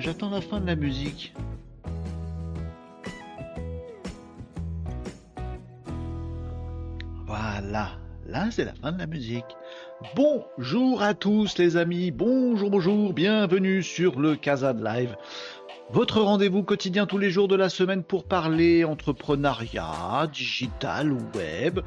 J'attends la fin de la musique. Voilà, là c'est la fin de la musique. Bonjour à tous les amis, bonjour, bonjour, bienvenue sur le Casa Live. Votre rendez-vous quotidien tous les jours de la semaine pour parler entrepreneuriat, digital, web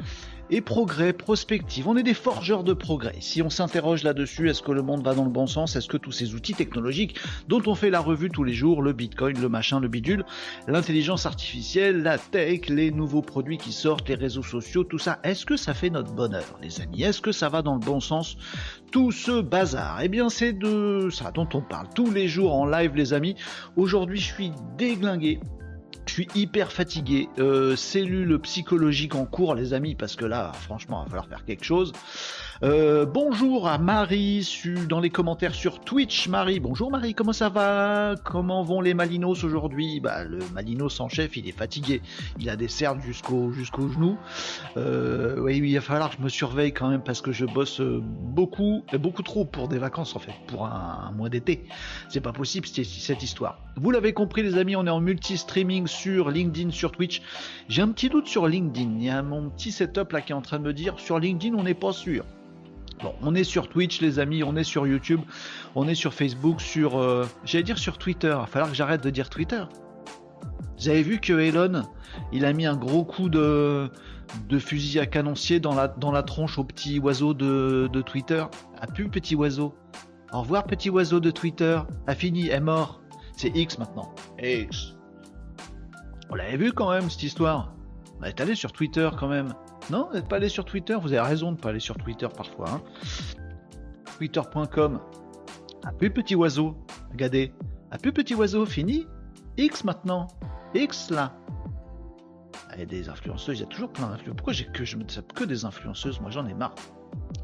et progrès, prospective. On est des forgeurs de progrès. Si on s'interroge là-dessus, est-ce que le monde va dans le bon sens? Est-ce que tous ces outils technologiques dont on fait la revue tous les jours, le bitcoin, le machin, le bidule, l'intelligence artificielle, la tech, les nouveaux produits qui sortent, les réseaux sociaux, tout ça, est-ce que ça fait notre bonheur, les amis? Est-ce que ça va dans le bon sens Tout ce bazar? Eh bien, c'est de ça dont on parle tous les jours en live, les amis. Aujourd'hui, je suis déglingué suis hyper fatigué. Euh, cellule psychologique en cours, les amis, parce que là, franchement, va falloir faire quelque chose. Euh, bonjour à Marie dans les commentaires sur Twitch. Marie, bonjour Marie, comment ça va? Comment vont les Malinos aujourd'hui? Bah le Malinos en chef, il est fatigué. Il a des cernes jusqu'au jusqu'au genou. Euh, oui, il va falloir que je me surveille quand même parce que je bosse beaucoup, beaucoup trop pour des vacances en fait, pour un, mois d'été. C'est pas possible cette histoire. Vous l'avez compris les amis, on est en multi-streaming sur LinkedIn, sur Twitch. J'ai un petit doute sur LinkedIn. Il y a mon petit setup là qui est en train de me dire sur LinkedIn on n'est pas sûr. Bon, on est sur Twitch, les amis, on est sur YouTube, on est sur Facebook, sur. Euh, j'allais dire sur Twitter. Il va falloir que j'arrête de dire Twitter. Vous avez vu que Elon, il a mis un gros coup de, fusil à canoncier dans la, dans la tronche au petit oiseau de, de Twitter. A plus petit oiseau. Au revoir, petit oiseau de Twitter. A fini, est mort. C'est X maintenant. X. On l'avait vu quand même, cette histoire. On est allé sur Twitter quand même. Non, vous n'êtes pas allé sur Twitter Vous avez raison de ne pas aller sur Twitter parfois. Hein. Twitter.com. Un plus petit oiseau. Regardez. Un plus petit oiseau, fini. X maintenant. X là. A des influenceuses, il y a toujours plein d'influenceuses. Pourquoi j'ai que je me que des influenceuses? Moi j'en ai marre.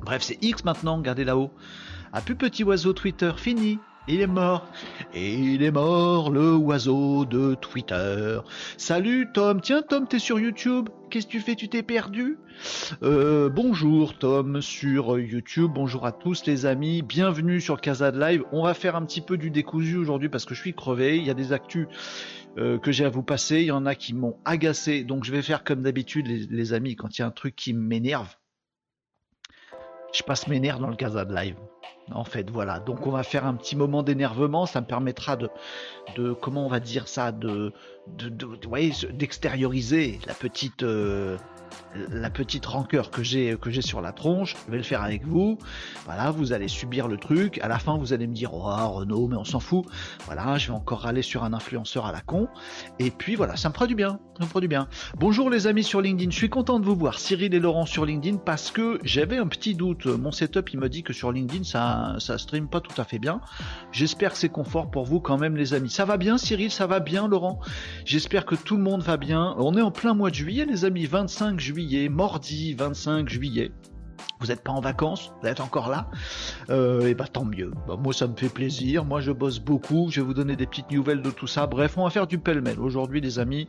Bref, c'est X maintenant, regardez là-haut. Un plus petit oiseau Twitter, fini. Il est mort. Il est mort, le oiseau de Twitter. Salut Tom. Tiens Tom, t'es sur YouTube. Qu'est-ce que tu fais? Tu t'es perdu? Euh, Bonjour Tom sur YouTube. Bonjour à tous les amis. Bienvenue sur Casa de Live. On va faire un petit peu du décousu aujourd'hui parce que je suis crevé. Il y a des actus euh, que j'ai à vous passer. Il y en a qui m'ont agacé. Donc je vais faire comme d'habitude les, les amis. Quand il y a un truc qui m'énerve, je passe mes nerfs dans le Casa de Live. En fait, voilà. Donc on va faire un petit moment d'énervement. Ça me permettra de, de comment on va dire ça, de, de, d'extérioriser la petite, euh, la petite rancœur que j'ai que j'ai sur la tronche, je vais le faire avec vous. Voilà, vous allez subir le truc. À la fin, vous allez me dire oh Renaud, mais on s'en fout. Voilà, je vais encore aller sur un influenceur à la con. Et puis voilà, ça me fera du bien. Ça me du bien. Bonjour les amis sur LinkedIn. Je suis content de vous voir, Cyril et Laurent sur LinkedIn, parce que j'avais un petit doute. Mon setup, il me dit que sur LinkedIn, ça ça stream pas tout à fait bien. J'espère que c'est confort pour vous quand même, les amis. Ça va bien, Cyril? Ça va bien, Laurent? J'espère que tout le monde va bien. On est en plein mois de juillet, les amis. 25 juillet, mardi 25 juillet. Vous n'êtes pas en vacances, vous êtes encore là, euh, et bah tant mieux. Bah, moi ça me fait plaisir, moi je bosse beaucoup, je vais vous donner des petites nouvelles de tout ça. Bref, on va faire du pêle-mêle aujourd'hui les amis,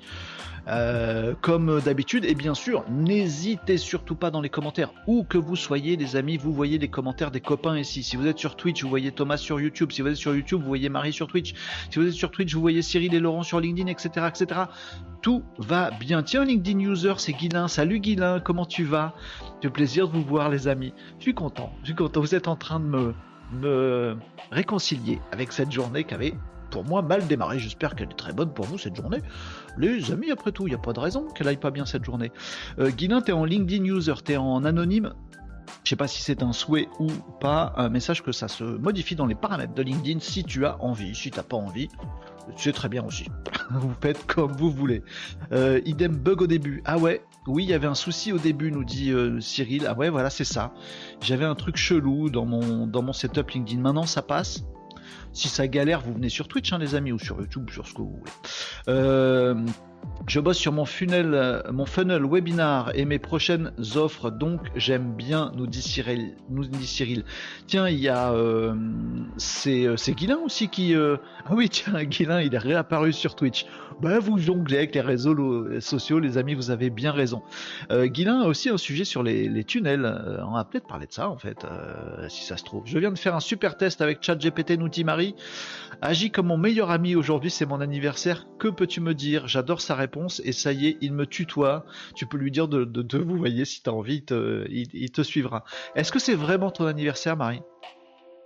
euh, comme d'habitude. Et bien sûr, n'hésitez surtout pas dans les commentaires, où que vous soyez les amis, vous voyez les commentaires des copains ici. Si vous êtes sur Twitch, vous voyez Thomas sur YouTube. Si vous êtes sur YouTube, vous voyez Marie sur Twitch. Si vous êtes sur Twitch, vous voyez Cyril et Laurent sur LinkedIn, etc. etc. Tout va bien. Tiens, LinkedIn User, c'est Guilin. Salut Guilin, comment tu vas? C'est plaisir de vous voir les amis. Je suis content, je suis content. Vous êtes en train de me, me réconcilier avec cette journée qui avait pour moi mal démarré. J'espère qu'elle est très bonne pour vous cette journée. Les amis, après tout, il n'y a pas de raison qu'elle aille pas bien cette journée. Euh, Guilin, tu es en LinkedIn user, tu es en anonyme. Je sais pas si c'est un souhait ou pas, un message que ça se modifie dans les paramètres de LinkedIn si tu as envie. Si tu n'as pas envie, c'est très bien aussi. vous faites comme vous voulez. Euh, idem bug au début. Ah ouais, oui, il y avait un souci au début, nous dit euh, Cyril. Ah ouais, voilà, c'est ça. J'avais un truc chelou dans mon, dans mon setup LinkedIn. Maintenant, ça passe. Si ça galère, vous venez sur Twitch, hein, les amis, ou sur YouTube, sur ce que vous voulez. Euh, Je bosse sur mon funnel, mon funnel webinar et mes prochaines offres, donc j'aime bien, nous dit Cyril. Nous dit Cyril. Tiens, il y a euh, c'est euh, Guilin aussi qui. Ah oui, tiens, Guilin, il est réapparu sur Twitch. Ben, vous jonglez avec les réseaux sociaux, les amis, vous avez bien raison. Euh, Guilin a aussi un sujet sur les, tunnels. on va peut-être parler de ça en fait, si ça se trouve. Je viens de faire un super test avec ChatGPT, nous dit Marie. Agis comme mon meilleur ami aujourd'hui, c'est mon anniversaire. Que peux-tu me dire? J'adore sa réponse et ça y est, il me tutoie. Tu peux lui dire de, de, vous voyez si tu as envie, il, te suivra. Est-ce que c'est vraiment ton anniversaire, Marie?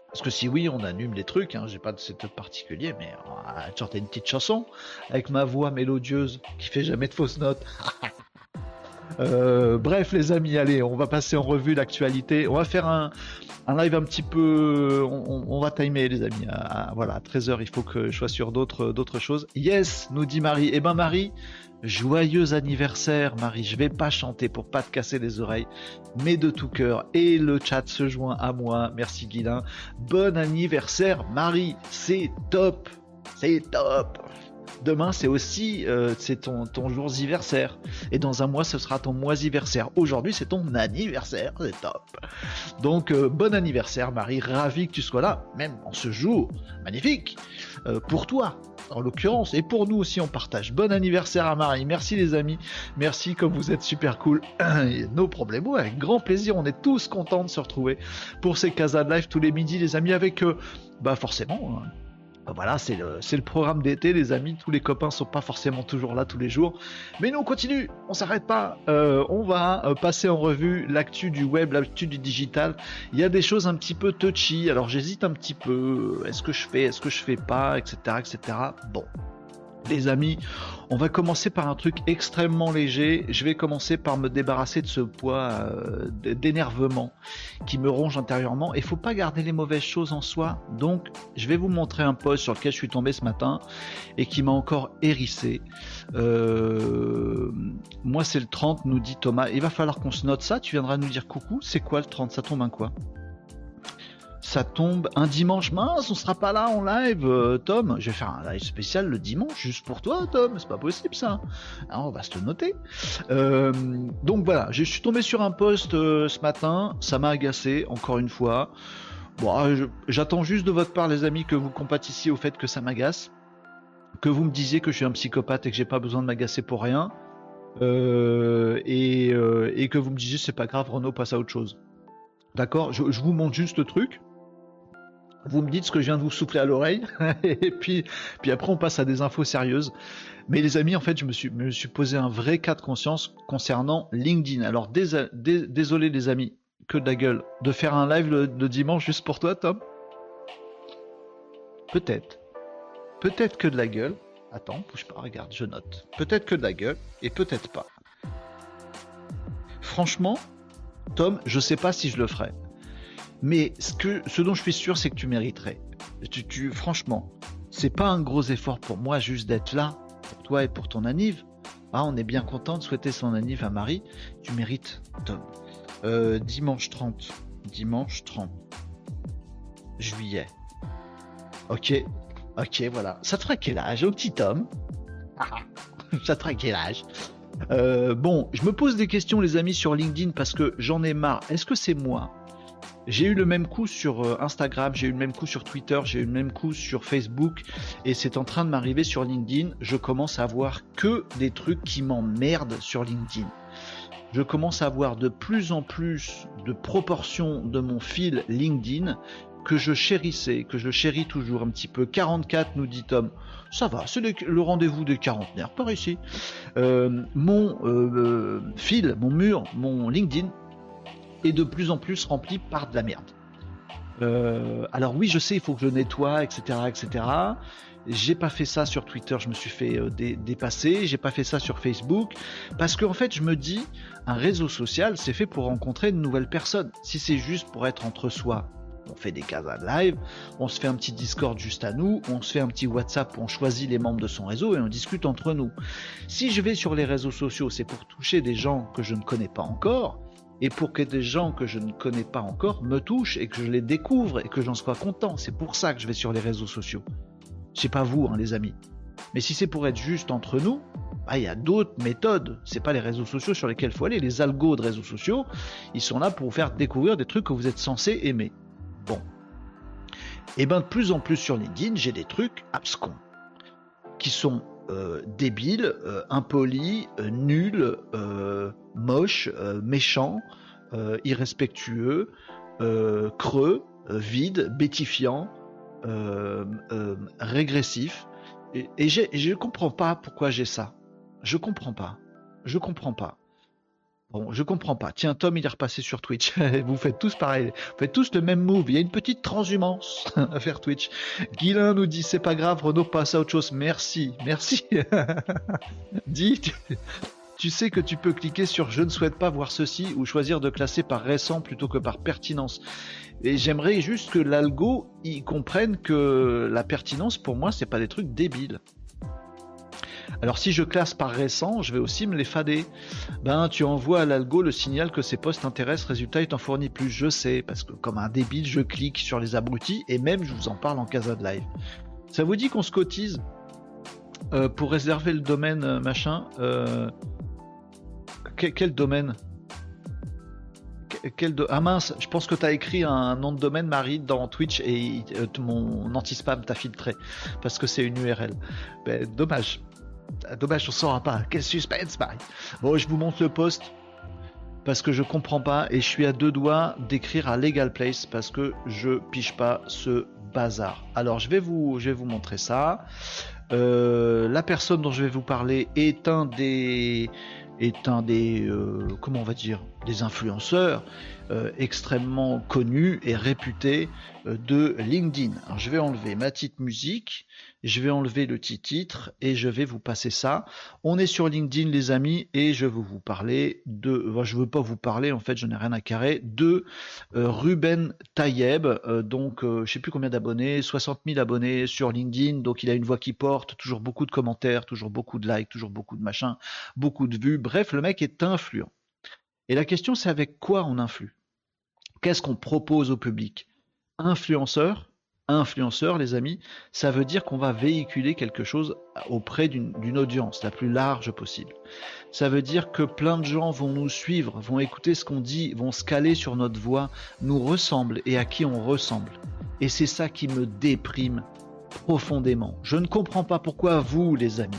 Parce que si oui, on allume les trucs, hein, j'ai pas de setup particulier, mais va chanter une petite chanson avec ma voix mélodieuse qui fait jamais de fausses notes. Euh, bref, les amis, allez, on va passer en revue l'actualité. On va faire un, live un petit peu. On, va timer, les amis. voilà, à 13h, il faut que je sois sur d'autres, d'autres choses. Yes, nous dit Marie. Eh ben, Marie, joyeux anniversaire, Marie. Je vais pas chanter pour pas te casser les oreilles, mais de tout cœur. Et le chat se joint à moi. Merci, Guilin. Bon anniversaire, Marie. C'est top. C'est top. Demain, c'est aussi euh, c'est ton, jour anniversaire. Et dans un mois, ce sera ton mois anniversaire. Aujourd'hui, c'est ton anniversaire. C'est top. Donc, euh, bon anniversaire, Marie. Ravi que tu sois là, même en ce jour magnifique. Euh, pour toi, en l'occurrence, et pour nous aussi, on partage. Bon anniversaire à Marie. Merci, les amis. Merci, comme vous êtes super cool. Nos problèmes, avec grand plaisir. On est tous contents de se retrouver pour ces Casa de Live tous les midis, les amis, avec, bah, forcément, hein, bah voilà, c'est le, programme d'été, les amis. Tous les copains sont pas forcément toujours là tous les jours. Mais nous, on continue, on s'arrête pas. Euh, on va euh, passer en revue l'actu du web, l'actu du digital. Il y a des choses un petit peu touchy. Alors j'hésite un petit peu. Est-ce que je fais, est-ce que je fais pas, etc., etc. Bon, les amis, on va commencer par un truc extrêmement léger. Je vais commencer par me débarrasser de ce poids euh, d'énervement qui me ronge intérieurement. Il faut pas garder les mauvaises choses en soi. Donc, je vais vous montrer un post sur lequel je suis tombé ce matin et qui m'a encore hérissé. Euh, moi, c'est le 30, nous dit Thomas. Il va falloir qu'on se note ça. Tu viendras nous dire coucou. C'est quoi le 30 Ça tombe un quoi? Ça tombe un dimanche mince, on sera pas là en live, euh, Tom. Je vais faire un live spécial le dimanche juste pour toi, Tom. C'est pas possible ça. Hein, on va se le noter. Euh, donc voilà, je suis tombé sur un post euh, ce matin, ça m'a agacé encore une fois. Bon, ah, j'attends juste de votre part, les amis, que vous compatissiez au fait que ça m'agace, que vous me disiez que je suis un psychopathe et que j'ai pas besoin de m'agacer pour rien, et, que vous me disiez c'est pas grave, Renaud passe à autre chose. D'accord? Je, vous montre juste le truc vous me dites ce que je viens de vous souffler à l'oreille, et puis, puis après on passe à des infos sérieuses. Mais les amis, en fait, je me suis, me suis posé un vrai cas de conscience concernant LinkedIn. Alors désolé les amis, que de la gueule, de faire un live le, dimanche juste pour toi, Tom? Peut-être. Peut-être que de la gueule. Attends, bouge pas, regarde, je note. Peut-être que de la gueule, et peut-être pas. Franchement, Tom, je sais pas si je le ferai. Mais ce, que, ce dont je suis sûr, c'est que tu mériterais. Tu, tu, franchement, c'est pas un gros effort pour moi juste d'être là, pour toi et pour ton anniv. Ah, on est bien content de souhaiter son anniv à Marie. Tu mérites, Tom. Euh, dimanche 30. Dimanche 30. Juillet. Ok. Ok, voilà. Ça te fera quel au petit Tom? Ça te fera euh, bon, je me pose des questions, les amis, sur LinkedIn parce que j'en ai marre. Est-ce que c'est moi j'ai eu le même coup sur euh, Instagram, j'ai eu le même coup sur Twitter, j'ai eu le même coup sur Facebook et c'est en train de m'arriver sur LinkedIn. Je commence à voir que des trucs qui m'emmerdent sur LinkedIn. Je commence à voir de plus en plus de proportions de mon fil LinkedIn que je chérissais, que je chéris toujours un petit peu. 44 nous dit Tom. Ça va, c'est le rendez-vous des quarantenaires par ici. Euh, mon euh, fil, mon mur, mon LinkedIn et de plus en plus rempli par de la merde. Euh, alors oui, je sais, il faut que je nettoie, etc., etc. J'ai pas fait ça sur Twitter, je me suis fait euh, dépasser. J'ai pas fait ça sur Facebook parce qu'en fait, je me dis, un réseau social, c'est fait pour rencontrer de nouvelles personnes. Si c'est juste pour être entre soi, on fait des cases live, on se fait un petit Discord juste à nous, on se fait un petit WhatsApp, on choisit les membres de son réseau et on discute entre nous. Si je vais sur les réseaux sociaux, c'est pour toucher des gens que je ne connais pas encore et pour que des gens que je ne connais pas encore me touchent et que je les découvre et que j'en sois content. C'est pour ça que je vais sur les réseaux sociaux. C'est pas vous, hein, les amis. Mais si c'est pour être juste entre nous, Ah, il y a d'autres méthodes. C'est pas les réseaux sociaux sur lesquels faut aller. Les algos de réseaux sociaux, ils sont là pour vous faire découvrir des trucs que vous êtes censé aimer. Bon. Et ben de plus en plus sur LinkedIn, j'ai des trucs abscons qui sont euh, débiles, euh, impolis, euh, nuls, moches, méchants, irrespectueux, creux, vides, bétifiants, régressifs. Et, et je ne comprends pas pourquoi j'ai ça. Je comprends pas. Je comprends pas. Bon, je comprends pas. Tiens, Tom, il est repassé sur Twitch. vous faites tous pareil. Vous faites tous le même move. Il y a une petite transhumance à faire Twitch. Guilin nous dit c'est pas grave, Renaud passe à autre chose. Merci, merci. dis, tu, sais que tu peux cliquer sur je ne souhaite pas voir ceci ou choisir de classer par récent plutôt que par pertinence. Et j'aimerais juste que l'algo y comprenne que la pertinence pour moi c'est pas des trucs débiles. Alors si je classe par récent, je vais aussi me les fader. Ben tu envoies à l'algo le signal que ces posts intéressent, résultat il t'en fournit plus. Je sais, parce que comme un débile, je clique sur les abrutis et même je vous en parle en casa de live. Ça vous dit qu'on se cotise euh, pour réserver le domaine euh, machin euh, quel, domaine? Quel Ah mince, je pense que tu as écrit un nom de domaine, Marie, dans Twitch et mon anti-spam t'a filtré parce que c'est une URL. Ben, dommage. Ah, dommage, on saura pas. Quel suspense, Marie. Bon, je vous montre le post parce que je comprends pas et je suis à deux doigts d'écrire à Legal Place parce que je piche pas ce bazar. Alors, je vais vous, je vais vous montrer ça. Euh, la personne dont je vais vous parler est un des est un des euh, comment on va dire des influenceurs euh, extrêmement connus et réputés de LinkedIn. Je vais enlever ma petite musique je vais enlever le petit titre et je vais vous passer ça. On est sur LinkedIn les amis et je veux vous parler de, je veux pas vous parler en fait, je n'ai rien à carrer, de euh, Ruben Tayeb, euh, donc euh, je sais plus combien d'abonnés, 60 000 abonnés sur LinkedIn, donc il a une voix qui porte, toujours beaucoup de commentaires, toujours beaucoup de likes, toujours beaucoup de machins, beaucoup de vues, bref le mec est influent. Et la question c'est avec quoi on influe? Qu'est-ce qu'on propose au public? Influenceur influenceur, les amis, ça veut dire qu'on va véhiculer quelque chose auprès d'une audience la plus large possible. Ça veut dire que plein de gens vont nous suivre, vont écouter ce qu'on dit, vont se caler sur notre voix, nous ressemblent et à qui on ressemble. Et c'est ça qui me déprime profondément. Je ne comprends pas pourquoi vous, les amis,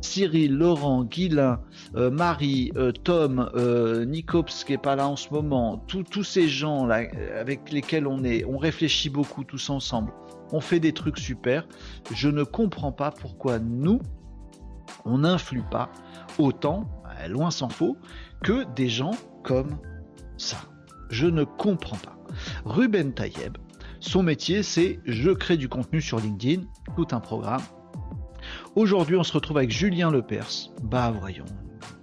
Cyril, Laurent, Guilain, euh, Marie, euh, Tom, euh, Nicops qui est pas là en ce moment, tous ces gens là avec lesquels on est, on réfléchit beaucoup tous ensemble, on fait des trucs super. Je ne comprends pas pourquoi nous, on n'influe pas autant, loin s'en faut, que des gens comme ça. Je ne comprends pas. Ruben Tayeb, son métier c'est je crée du contenu sur LinkedIn, tout un programme Aujourd'hui, on se retrouve avec Julien Lepers. Bah voyons,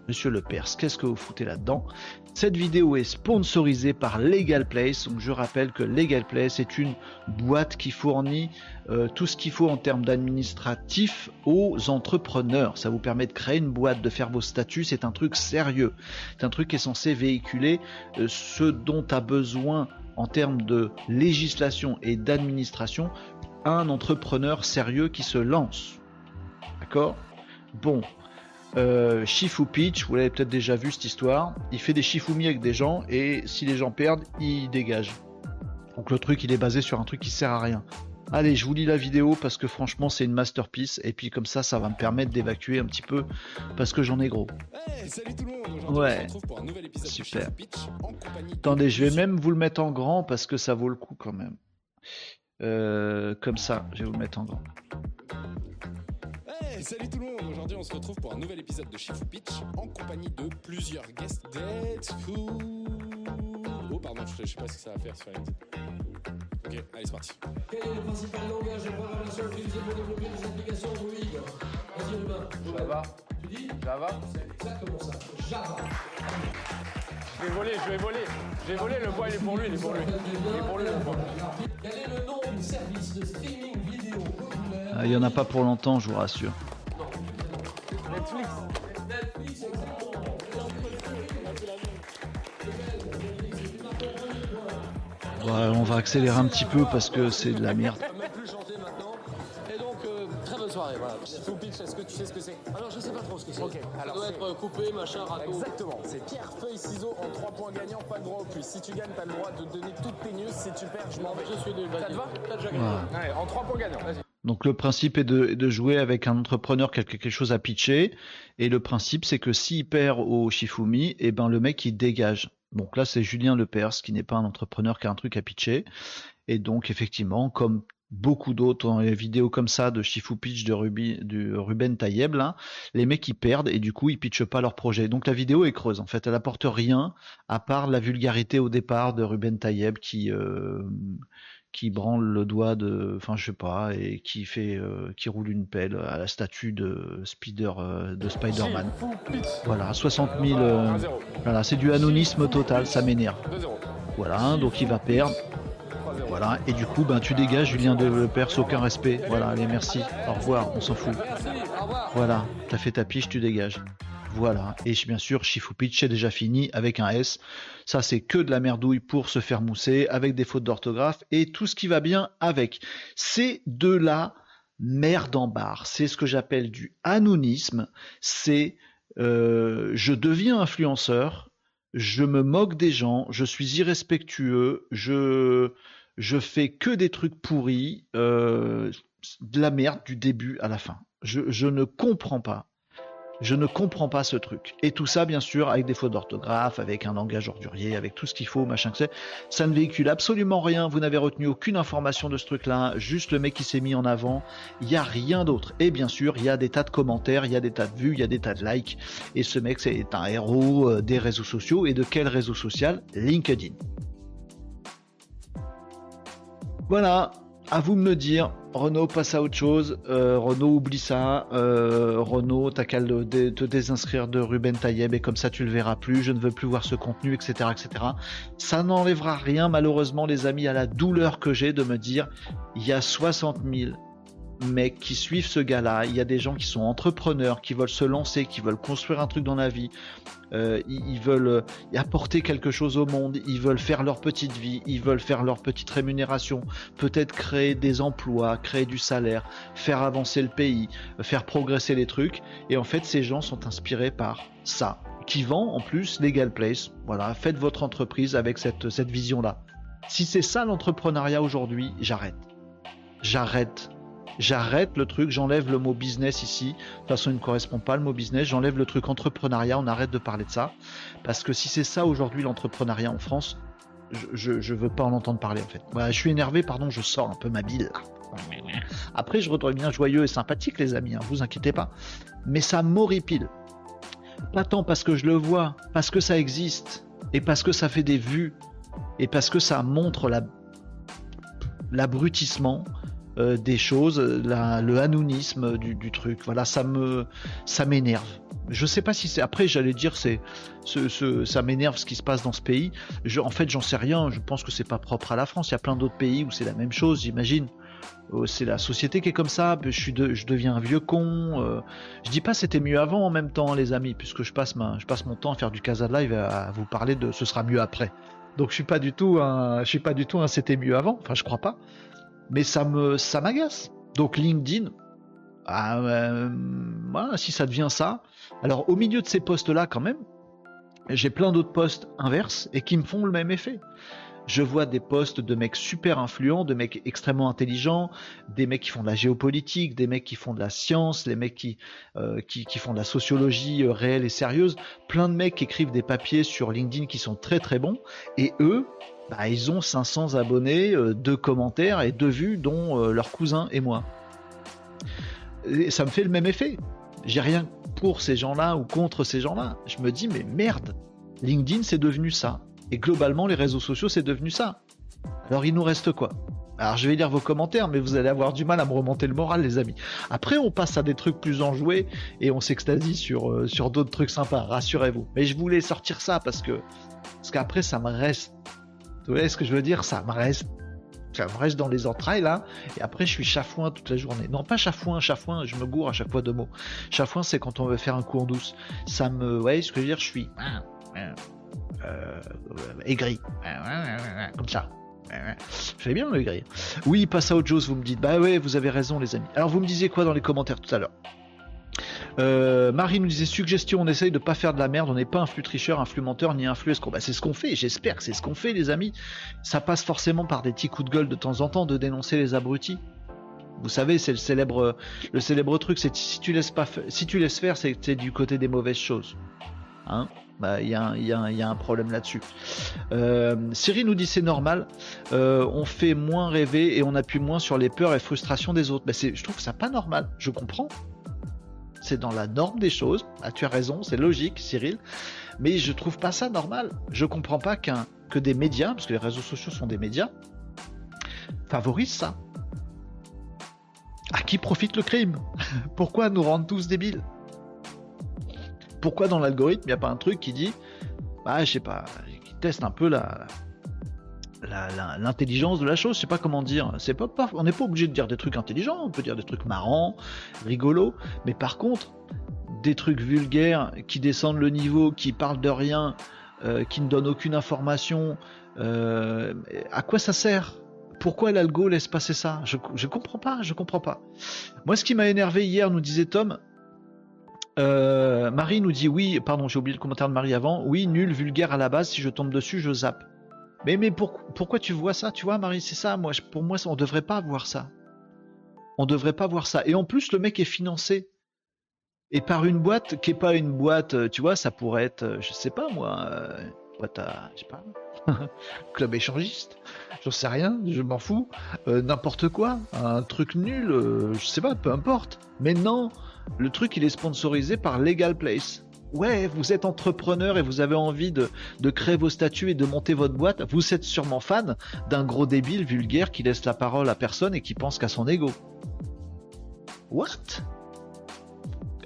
Monsieur Lepers, qu'est-ce que vous foutez là-dedans? Cette vidéo est sponsorisée par Legal Place. Donc je rappelle que Legal Place est une boîte qui fournit euh, tout ce qu'il faut en termes d'administratif aux entrepreneurs. Ça vous permet de créer une boîte, de faire vos statuts. C'est un truc sérieux. C'est un truc qui est censé véhiculer euh, ce dont a besoin en termes de législation et d'administration un entrepreneur sérieux qui se lance. D'accord Bon. Euh, Shifu Peach, vous l'avez peut-être déjà vu cette histoire. Il fait des Shifumi avec des gens et si les gens perdent, il dégage. Donc le truc, il est basé sur un truc qui sert à rien. Allez, je vous lis la vidéo parce que franchement, c'est une masterpiece. Et puis comme ça, ça va me permettre d'évacuer un petit peu parce que j'en ai gros. salut tout le monde Ouais. Super. Attendez, je vais même vous le mettre en grand parce que ça vaut le coup quand même. Euh, comme ça, je vais vous le mettre en grand salut tout le monde Aujourd'hui on se retrouve pour un nouvel épisode de Shifu Pitch en compagnie de plusieurs guests Dead Oh pardon, je, sais pas ce que ça va faire sur LinkedIn. Ok, allez c'est parti. Quel est le principal langage de programmation utilisé pour développer des applications Android Vas-y Ruben. Java. Tu dis Java C'est exactement ça. Java. Je vais voler, je vais voler. Je vais voler, le bois il est pour lui, il est pour lui. Il est pour lui le bois. Quel est le nom du service de streaming vidéo Il n'y en a pas pour longtemps, je vous rassure. on va accélérer un petit peu parce que c'est de la merde. soirée, voilà. Full pitch, est-ce que tu sais ce que c'est? Alors, je sais pas trop ce que c'est. Ok, Ça doit c'est- être coupé, machin, râteau. Exactement, c'est pierre, feuille, ciseaux en 3 points gagnants, pas de droit au plus. Si tu gagnes, t'as le droit de donner toutes tes news. Si tu perds, je m'en vais. Je suis nul, Ça vas-y. te va T'as déjà gagné. Ouais, en 3 points gagnants. Donc le principe est de, jouer avec un entrepreneur qui a quelque chose à pitcher. Et le principe, c'est que s'il perd au Shifumi, et ben le mec il dégage. Donc là, c'est Julien Lepers qui n'est pas un entrepreneur qui a un truc à pitcher. Et donc effectivement, comme beaucoup d'autres vidéos comme ça de Shifu Pitch de, Ruben Tayeb, là, les mecs ils perdent et du coup ils pitchent pas leur projet. Donc la vidéo est creuse en fait, elle apporte rien à part la vulgarité au départ de Ruben Tayeb qui euh, qui branle le doigt de, enfin je sais pas, et qui fait, euh, qui roule une pelle à la statue de Spider, euh, de Spider-Man. Voilà, 60 000, euh, 1-0. voilà, c'est du anonisme total, ça m'énerve. 2-0. Voilà, donc il va perdre. 3-0. Voilà, et du coup, ben tu dégages, Julien de Lepers, aucun respect. Voilà, allez, merci, au revoir, on s'en fout. Voilà, t'as fait ta piche, tu dégages. Voilà, et bien sûr, Shifu Pitch c'est déjà fini avec un S. Ça, c'est que de la merdouille pour se faire mousser, avec des fautes d'orthographe et tout ce qui va bien avec. C'est de la merde en barre. C'est ce que j'appelle du anonisme. C'est euh, je deviens influenceur, je me moque des gens, je suis irrespectueux, je je fais que des trucs pourris, euh, de la merde du début à la fin. Je, je ne comprends pas. Je ne comprends pas ce truc. Et tout ça, bien sûr, avec des fautes d'orthographe, avec un langage ordurier, avec tout ce qu'il faut, machin que c'est. Ça ne véhicule absolument rien. Vous n'avez retenu aucune information de ce truc-là. Juste le mec qui s'est mis en avant. Il n'y a rien d'autre. Et bien sûr, il y a des tas de commentaires, il y a des tas de vues, il y a des tas de likes. Et ce mec, c'est un héros euh, des réseaux sociaux. Et de quel réseau social? LinkedIn. Voilà, à vous de me dire. Renault passe à autre chose. Euh, Renault oublie ça. Euh, Renault, t'as qu'à te désinscrire de Ruben Tayeb et comme ça tu le verras plus. Je ne veux plus voir ce contenu, etc., etc. Ça n'enlèvera rien, malheureusement, les amis, à la douleur que j'ai de me dire il y a 60 000 mecs qui suivent ce gars-là. Il y a des gens qui sont entrepreneurs, qui veulent se lancer, qui veulent construire un truc dans la vie. Euh, ils, veulent euh, apporter quelque chose au monde. Ils veulent faire leur petite vie. Ils veulent faire leur petite rémunération. Peut-être créer des emplois, créer du salaire, faire avancer le pays, faire progresser les trucs. Et en fait, ces gens sont inspirés par ça, qui vend en plus Legal Place. Voilà, faites votre entreprise avec cette, cette vision-là. Si c'est ça l'entrepreneuriat aujourd'hui, j'arrête. J'arrête. J'arrête le truc, j'enlève le mot business ici. De toute façon, il ne correspond pas le mot business. J'enlève le truc entrepreneuriat, on arrête de parler de ça. Parce que si c'est ça aujourd'hui l'entrepreneuriat en France, je, je veux pas en entendre parler en fait. Je suis énervé, pardon, je sors un peu ma bile. Après, je redeviens joyeux et sympathique, les amis, hein, vous inquiétez pas. Mais ça m'horripile. Pas tant parce que je le vois, parce que ça existe, et parce que ça fait des vues, et parce que ça montre la l'abrutissement euh, des choses, la- le anonymisme du, truc. Voilà, ça me, ça m'énerve. Je sais pas si c'est. Après, j'allais dire, c'est, ce, ce- ça m'énerve ce qui se passe dans ce pays. En fait, j'en sais rien. Je pense que c'est pas propre à la France. Il y a plein d'autres pays où c'est la même chose, j'imagine. Euh, C'est la société qui est comme ça. Je suis, je deviens un vieux con. euh. Je dis pas c'était mieux avant en même temps, les amis, puisque je passe je passe mon temps à faire du Casa Live et à vous parler de ce sera mieux après. Donc je suis pas du tout je suis pas du tout un c'était mieux avant. Enfin, je crois pas mais ça me ça m'agace. Donc LinkedIn, ah, euh, voilà, si ça devient ça, alors au milieu de ces postes là quand même, j'ai plein d'autres postes inverses et qui me font le même effet. Je vois des postes de mecs super influents, de mecs extrêmement intelligents, des mecs qui font de la géopolitique, des mecs qui font de la science, les mecs qui, euh, qui, qui font de la sociologie euh, réelle et sérieuse, plein de mecs qui écrivent des papiers sur LinkedIn qui sont très très bons, et eux, bah, ils ont 500 abonnés, euh, deux commentaires et deux vues, dont euh, leur cousin et moi. Et ça me fait le même effet. J'ai rien pour ces gens-là ou contre ces gens-là. Je me dis, mais merde, LinkedIn c'est devenu ça. Et globalement, les réseaux sociaux c'est devenu ça. Alors il nous reste quoi? Alors je vais lire vos commentaires, mais vous allez avoir du mal à me remonter le moral, les amis. Après, on passe à des trucs plus enjoués et on s'extasie sur, euh, sur d'autres trucs sympas, rassurez-vous. Mais je voulais sortir ça parce que parce qu'après, ça me reste. Vous voyez ce que je veux dire? Ça me reste. Ça me reste dans les entrailles là, et après je suis chafouin toute la journée. Non, pas chafouin, chafouin, je me gourre à chaque fois de mots. Chafouin, c'est quand on veut faire un coup en douce. Ça me. Vous voyez ce que je veux dire? Je suis. Euh, aigri. Comme ça. Je fais bien le gris. Oui, passe à autre chose, vous me dites. Bah ouais, vous avez raison, les amis. Alors, vous me disiez quoi dans les commentaires tout à l'heure? Euh, Marie nous disait suggestion, on essaye de pas faire de la merde, on n'est pas un flux tricheur, un flux menteur, ni un flux escroc. Bah, c'est ce qu'on fait, j'espère que c'est ce qu'on fait, les amis. Ça passe forcément par des petits coups de gueule de temps en temps de dénoncer les abrutis. Vous savez, c'est le célèbre, le célèbre truc, c'est si tu laisses pas, si tu laisses faire, c'est du côté des mauvaises choses. Hein? Bah, il y, a un problème là-dessus. Euh, Cyril nous dit c'est normal, euh, on fait moins rêver et on appuie moins sur les peurs et frustrations des autres. Bah, je trouve ça pas normal, je comprends. C'est dans la norme des choses. Ah, tu as raison, c'est logique, Cyril. Mais je trouve pas ça normal. Je comprends pas qu'un que des médias, parce que les réseaux sociaux sont des médias, favorisent ça. À qui profite le crime? Pourquoi nous rendre tous débiles? Pourquoi dans l'algorithme, il n'y a pas un truc qui dit, bah, je sais pas, qui teste un peu la, l'intelligence de la chose, je sais pas comment dire. On n'est pas obligé de dire des trucs intelligents, on peut dire des trucs marrants, rigolos, mais par contre, des trucs vulgaires qui descendent le niveau, qui parlent de rien, euh, qui ne donnent aucune information, euh, à quoi ça sert? Pourquoi l'algo laisse passer ça? Je, je comprends pas, je comprends pas. Moi, ce qui m'a énervé hier, nous disait Tom, euh, Marie nous dit oui, pardon, j'ai oublié le commentaire de Marie avant. Oui, nul, vulgaire à la base. Si je tombe dessus, je zappe. Mais, mais pourquoi tu vois ça Tu vois, Marie, c'est ça. Moi, pour moi, on devrait pas voir ça. On devrait pas voir ça. Et en plus, le mec est financé. Et par une boîte qui est pas une boîte, euh, tu vois, ça pourrait être, euh, je sais pas moi, boîte à, je sais pas, club échangiste, j'en sais rien, je m'en fous, n'importe quoi, un truc nul, je sais pas, peu importe. Mais non, le truc, il est sponsorisé par Legal Place. Ouais, vous êtes entrepreneur et vous avez envie de, créer vos statuts et de monter votre boîte. Vous êtes sûrement fan d'un gros débile vulgaire qui laisse la parole à personne et qui pense qu'à son ego. What?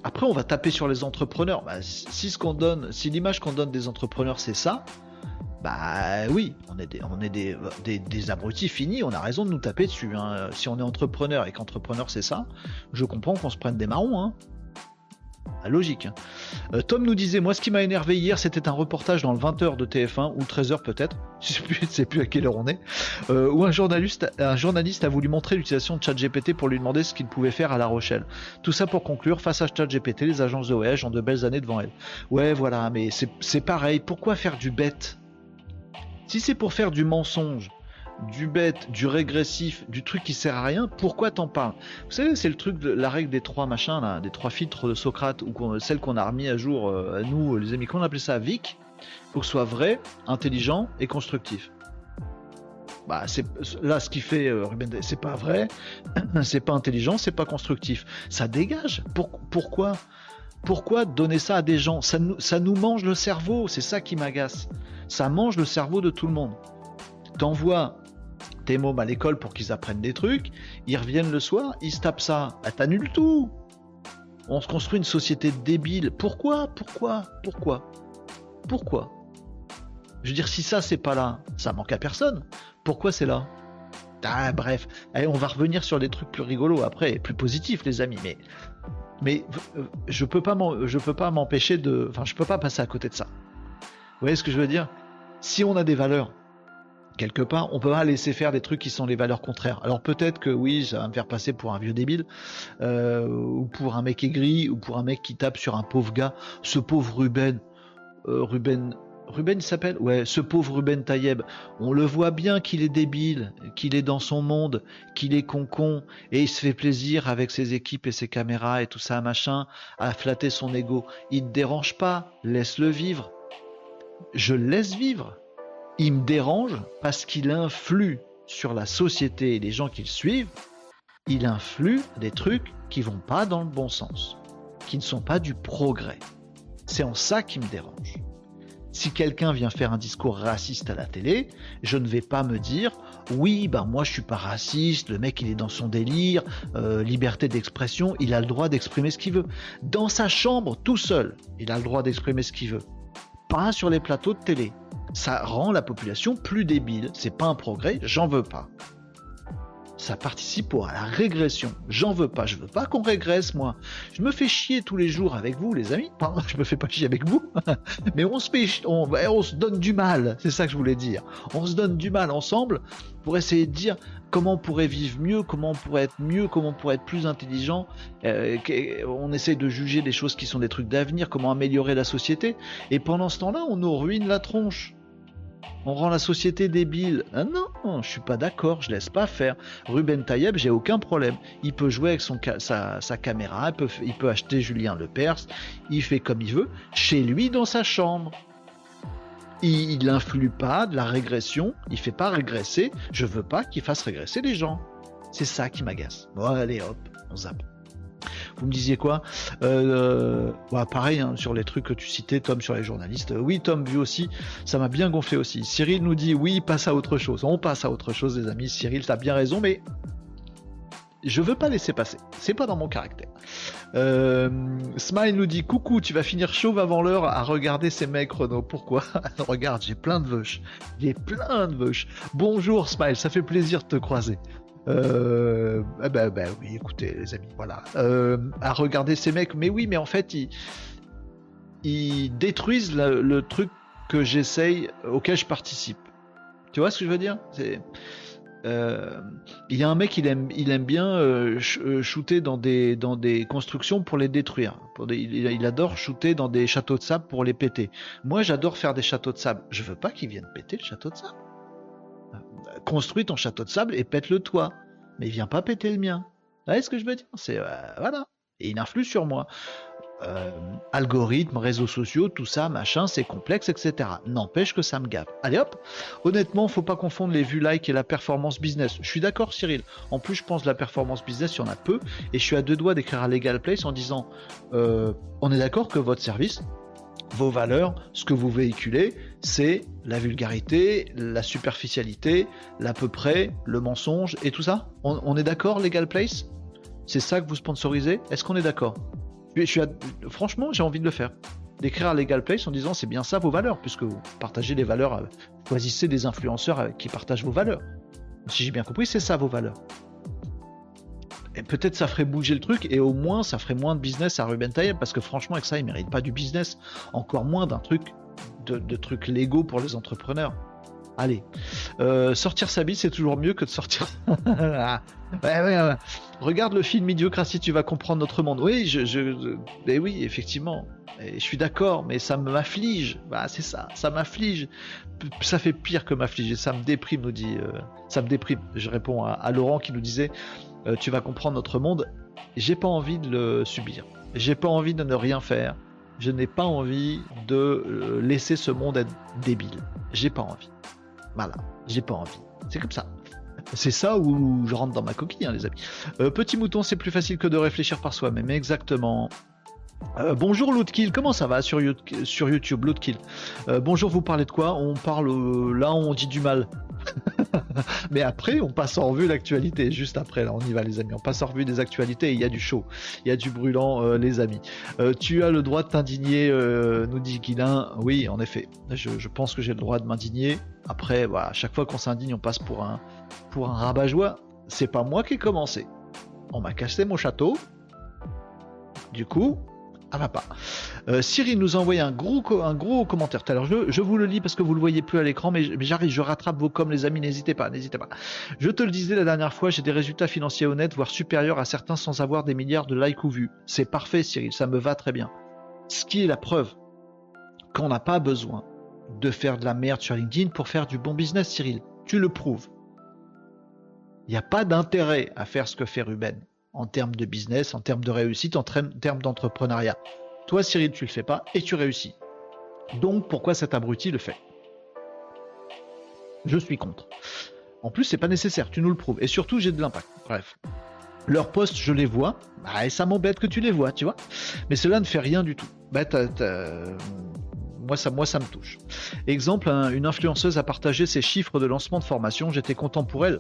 Après, on va taper sur les entrepreneurs. Bah, si ce qu'on donne, si l'image qu'on donne des entrepreneurs c'est ça, bah oui, on est des, abrutis finis, on a raison de nous taper dessus. Hein. Si on est entrepreneur et qu'entrepreneur c'est ça, je comprends qu'on se prenne des marrons. Hein. Ah, logique. Hein. Euh, Tom nous disait, moi ce qui m'a énervé hier, c'était un reportage dans le 20h de TF1, ou 13h peut-être, je ne sais, plus à quelle heure on est, euh, où un journaliste, a voulu montrer l'utilisation de ChatGPT pour lui demander ce qu'il pouvait faire à La Rochelle. Tout ça pour conclure, face à ChatGPT, les agences de voyage ont de belles années devant elles. Ouais, voilà, mais c'est pareil, pourquoi faire du bête? Si c'est pour faire du mensonge, du bête, du régressif, du truc qui sert à rien, pourquoi t'en parles? Vous savez, c'est le truc de la règle des trois machins, des trois filtres de Socrate, ou celle qu'on a remis à jour euh, à nous, les amis, qu'on appelait ça? VIC, pour que ce soit vrai, intelligent et constructif. Bah, c'est là ce qui fait euh, c'est pas vrai, c'est pas intelligent, c'est pas constructif. Ça dégage. pourquoi? Pourquoi donner ça à des gens? Ça ça nous mange le cerveau, c'est ça qui m'agace ça mange le cerveau de tout le monde. T'envoies tes mômes à l'école pour qu'ils apprennent des trucs, ils reviennent le soir, ils se tapent ça, bah, t'annules tout. On se construit une société débile. Pourquoi Pourquoi Pourquoi Pourquoi? Je veux dire, si ça c'est pas là, ça manque à personne. Pourquoi c'est là? Ah, bref, Allez, on va revenir sur des trucs plus rigolos après, plus positifs, les amis. Mais, mais euh, je peux pas, je peux pas m'empêcher de, enfin, je peux pas passer à côté de ça. Vous voyez ce que je veux dire? Si on a des valeurs, quelque part, on peut pas laisser faire des trucs qui sont les valeurs contraires. Alors peut-être que oui, ça va me faire passer pour un vieux débile, euh, ou pour un mec aigri, ou pour un mec qui tape sur un pauvre gars, ce pauvre Ruben, euh, Ruben, Ruben il s'appelle? Ouais, ce pauvre Ruben Tayeb, on le voit bien qu'il est débile, qu'il est dans son monde, qu'il est con-con, et il se fait plaisir avec ses équipes et ses caméras et tout ça, machin, à flatter son ego. Il ne dérange pas, laisse-le vivre je laisse vivre. Il me dérange parce qu'il influe sur la société et les gens qui le suivent. Il influe des trucs qui vont pas dans le bon sens, qui ne sont pas du progrès. C'est en ça qui me dérange. Si quelqu'un vient faire un discours raciste à la télé, je ne vais pas me dire oui, bah moi je suis pas raciste, le mec il est dans son délire, euh, liberté d'expression, il a le droit d'exprimer ce qu'il veut. Dans sa chambre, tout seul, il a le droit d'exprimer ce qu'il veut pas sur les plateaux de télé. Ça rend la population plus débile. C'est pas un progrès, j'en veux pas. ça participe à la régression. J'en veux pas, je veux pas qu'on régresse, moi. Je me fais chier tous les jours avec vous, les amis. Je me fais pas chier avec vous, mais on se fait, on, on se donne du mal. C'est ça que je voulais dire. On se donne du mal ensemble pour essayer de dire comment on pourrait vivre mieux, comment on pourrait être mieux, comment on pourrait être plus intelligent. Euh, on essaie de juger des choses qui sont des trucs d'avenir, comment améliorer la société. Et pendant ce temps-là, on nous ruine la tronche. On rend la société débile. Ah non, je suis pas d'accord, je laisse pas faire. Ruben Tayeb, j'ai aucun problème. Il peut jouer avec sa, caméra, il peut, acheter Julien Lepers, il fait comme il veut, chez lui dans sa chambre. Il n'influe pas de la régression, il fait pas régresser. Je veux pas qu'il fasse régresser les gens. C'est ça qui m'agace. Bon, allez hop, on zappe. Vous me disiez quoi euh, bah, Pareil hein, sur les trucs que tu citais, Tom, sur les journalistes. Oui, Tom, vu aussi, ça m'a bien gonflé aussi. Cyril nous dit oui, passe à autre chose. On passe à autre chose, les amis. Cyril, t'as bien raison, mais je veux pas laisser passer. C'est pas dans mon caractère. Euh, Smile nous dit coucou, tu vas finir chauve avant l'heure à regarder ces mecs Renault. Pourquoi Regarde, j'ai plein de veuches. J'ai plein de veuches. Bonjour Smile, ça fait plaisir de te croiser. Euh, eh ben, ben, oui, écoutez les amis, voilà. Euh, à regarder ces mecs, mais oui, mais en fait, ils, détruisent le, truc que j'essaye, auquel je participe. Tu vois ce que je veux dire? C'est euh, il y a un mec, il aime, il aime bien euh, shooter dans des, dans des constructions pour les détruire. il, adore shooter dans des châteaux de sable pour les péter. Moi, j'adore faire des châteaux de sable. Je veux pas qu'il vienne péter le château de sable construis ton château de sable et pète le toit. Mais viens pas péter le mien. Vous voyez ce que je veux dire? C'est euh, voilà. Et il influe sur moi. Euh, algorithmes, réseaux sociaux, tout ça, machin, c'est complexe, etc. N'empêche que ça me gave. Allez hop Honnêtement, faut pas confondre les vues like et la performance business. Je suis d'accord, Cyril. En plus, je pense que la performance business, il y en a peu. Et je suis à deux doigts d'écrire à Legal Place en disant euh, on est d'accord que votre service, vos valeurs, ce que vous véhiculez, c'est la vulgarité, la superficialité, l'à peu près, le mensonge et tout ça on, est d'accord, Legal Place? C'est ça que vous sponsorisez? Est-ce qu'on est, d'accord? Franchement, j'ai envie de le faire. D'écrire à Legal Place en disant c'est bien ça vos valeurs, puisque vous partagez les valeurs, euh, choisissez des influenceurs qui partagent vos valeurs. Si j'ai bien compris, c'est ça vos valeurs. Et peut-être ça ferait bouger le truc et au moins ça ferait moins de business à Ruben Tayeb parce que franchement avec ça il mérite pas du business, encore moins d'un truc de, trucs légaux pour les entrepreneurs. Allez, euh, sortir sa bite c'est toujours mieux que de sortir. Ah, Regarde le film Idiocratie, tu vas comprendre notre monde. Oui, ben oui, effectivement, je suis d'accord, mais ça m'afflige. Bah, c'est ça, ça m'afflige. Ça fait pire que m'affliger, ça me déprime, nous dit. Euh, ça me déprime. Je réponds à Laurent qui nous disait euh, tu vas comprendre notre monde. J'ai pas envie de le subir. J'ai pas envie de ne rien faire. Je n'ai pas envie de euh, laisser ce monde être débile. J'ai pas envie. Voilà, j'ai pas envie. C'est comme ça. C'est ça où je rentre dans ma coquille, hein, les amis. Euh, petit mouton, c'est plus facile que de réfléchir par soi-même. Exactement. bonjour Lootkill, comment ça va sur, sur YouTube Lootkill? Bonjour, vous parlez de quoi? On parle là, on dit du mal. Mais après, on passe en revue l'actualité. Juste après, là, on y va, les amis. On passe en revue des actualités. Il y a du chaud, il y a du brûlant, euh, les amis. Euh, tu as le droit de t'indigner, euh, nous dit Guilin. Oui, en effet. Je, pense que j'ai le droit de m'indigner. Après, voilà, à chaque fois qu'on s'indigne, on passe pour un, pour un rabat-joie. C'est pas moi qui ai commencé. On m'a cassé mon château. Du coup, va pas. Euh, Cyril nous a envoyé un gros, un gros commentaire Alors Je, je, vous le lis parce que vous le voyez plus à l'écran, mais, j'arrive, je rattrape vos coms, les amis. N'hésitez pas, n'hésitez pas. Je te le disais la dernière fois, j'ai des résultats financiers honnêtes, voire supérieurs à certains sans avoir des milliards de likes ou vues. C'est parfait, Cyril, ça me va très bien. Ce qui est la preuve qu'on n'a pas besoin de faire de la merde sur LinkedIn pour faire du bon business, Cyril. Tu le prouves. Il n'y a pas d'intérêt à faire ce que fait Ruben en termes de business, en termes de réussite, en termes d'entrepreneuriat. Toi, Cyril, tu le fais pas et tu réussis. Donc, pourquoi cet abruti le fait? Je suis contre. En plus, c'est pas nécessaire, tu nous le prouves. Et surtout, j'ai de l'impact. Bref. Leurs posts, je les vois, bah, et ça m'embête que tu les vois, tu vois. Mais cela ne fait rien du tout. Bah, moi, ça, moi, ça me touche. Exemple, une influenceuse a partagé ses chiffres de lancement de formation. J'étais content pour elle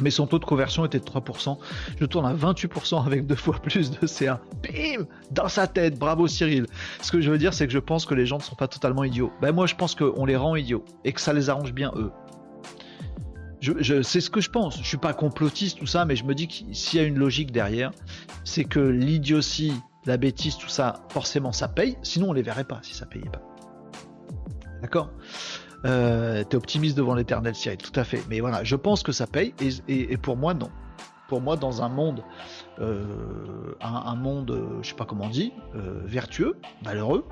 mais son taux de conversion était de 3%. Je tourne à 28% avec deux fois plus de CA. Bim Dans sa tête, bravo Cyril. Ce que je veux dire, c'est que je pense que les gens ne sont pas totalement idiots. Ben moi, je pense qu'on les rend idiots et que ça les arrange bien eux. Je, c'est ce que je pense. Je suis pas complotiste, tout ça, mais je me dis que s'il y a une logique derrière, c'est que l'idiotie, la bêtise, tout ça, forcément, ça paye. Sinon, on les verrait pas si ça payait pas. D'accord? Euh, T'es optimiste devant l'éternel, Cyril, tout à fait. Mais voilà, je pense que ça paye, et, pour moi, non. Pour moi, dans un monde, euh, un, monde, euh, je sais pas comment on dit, vertueux, malheureux,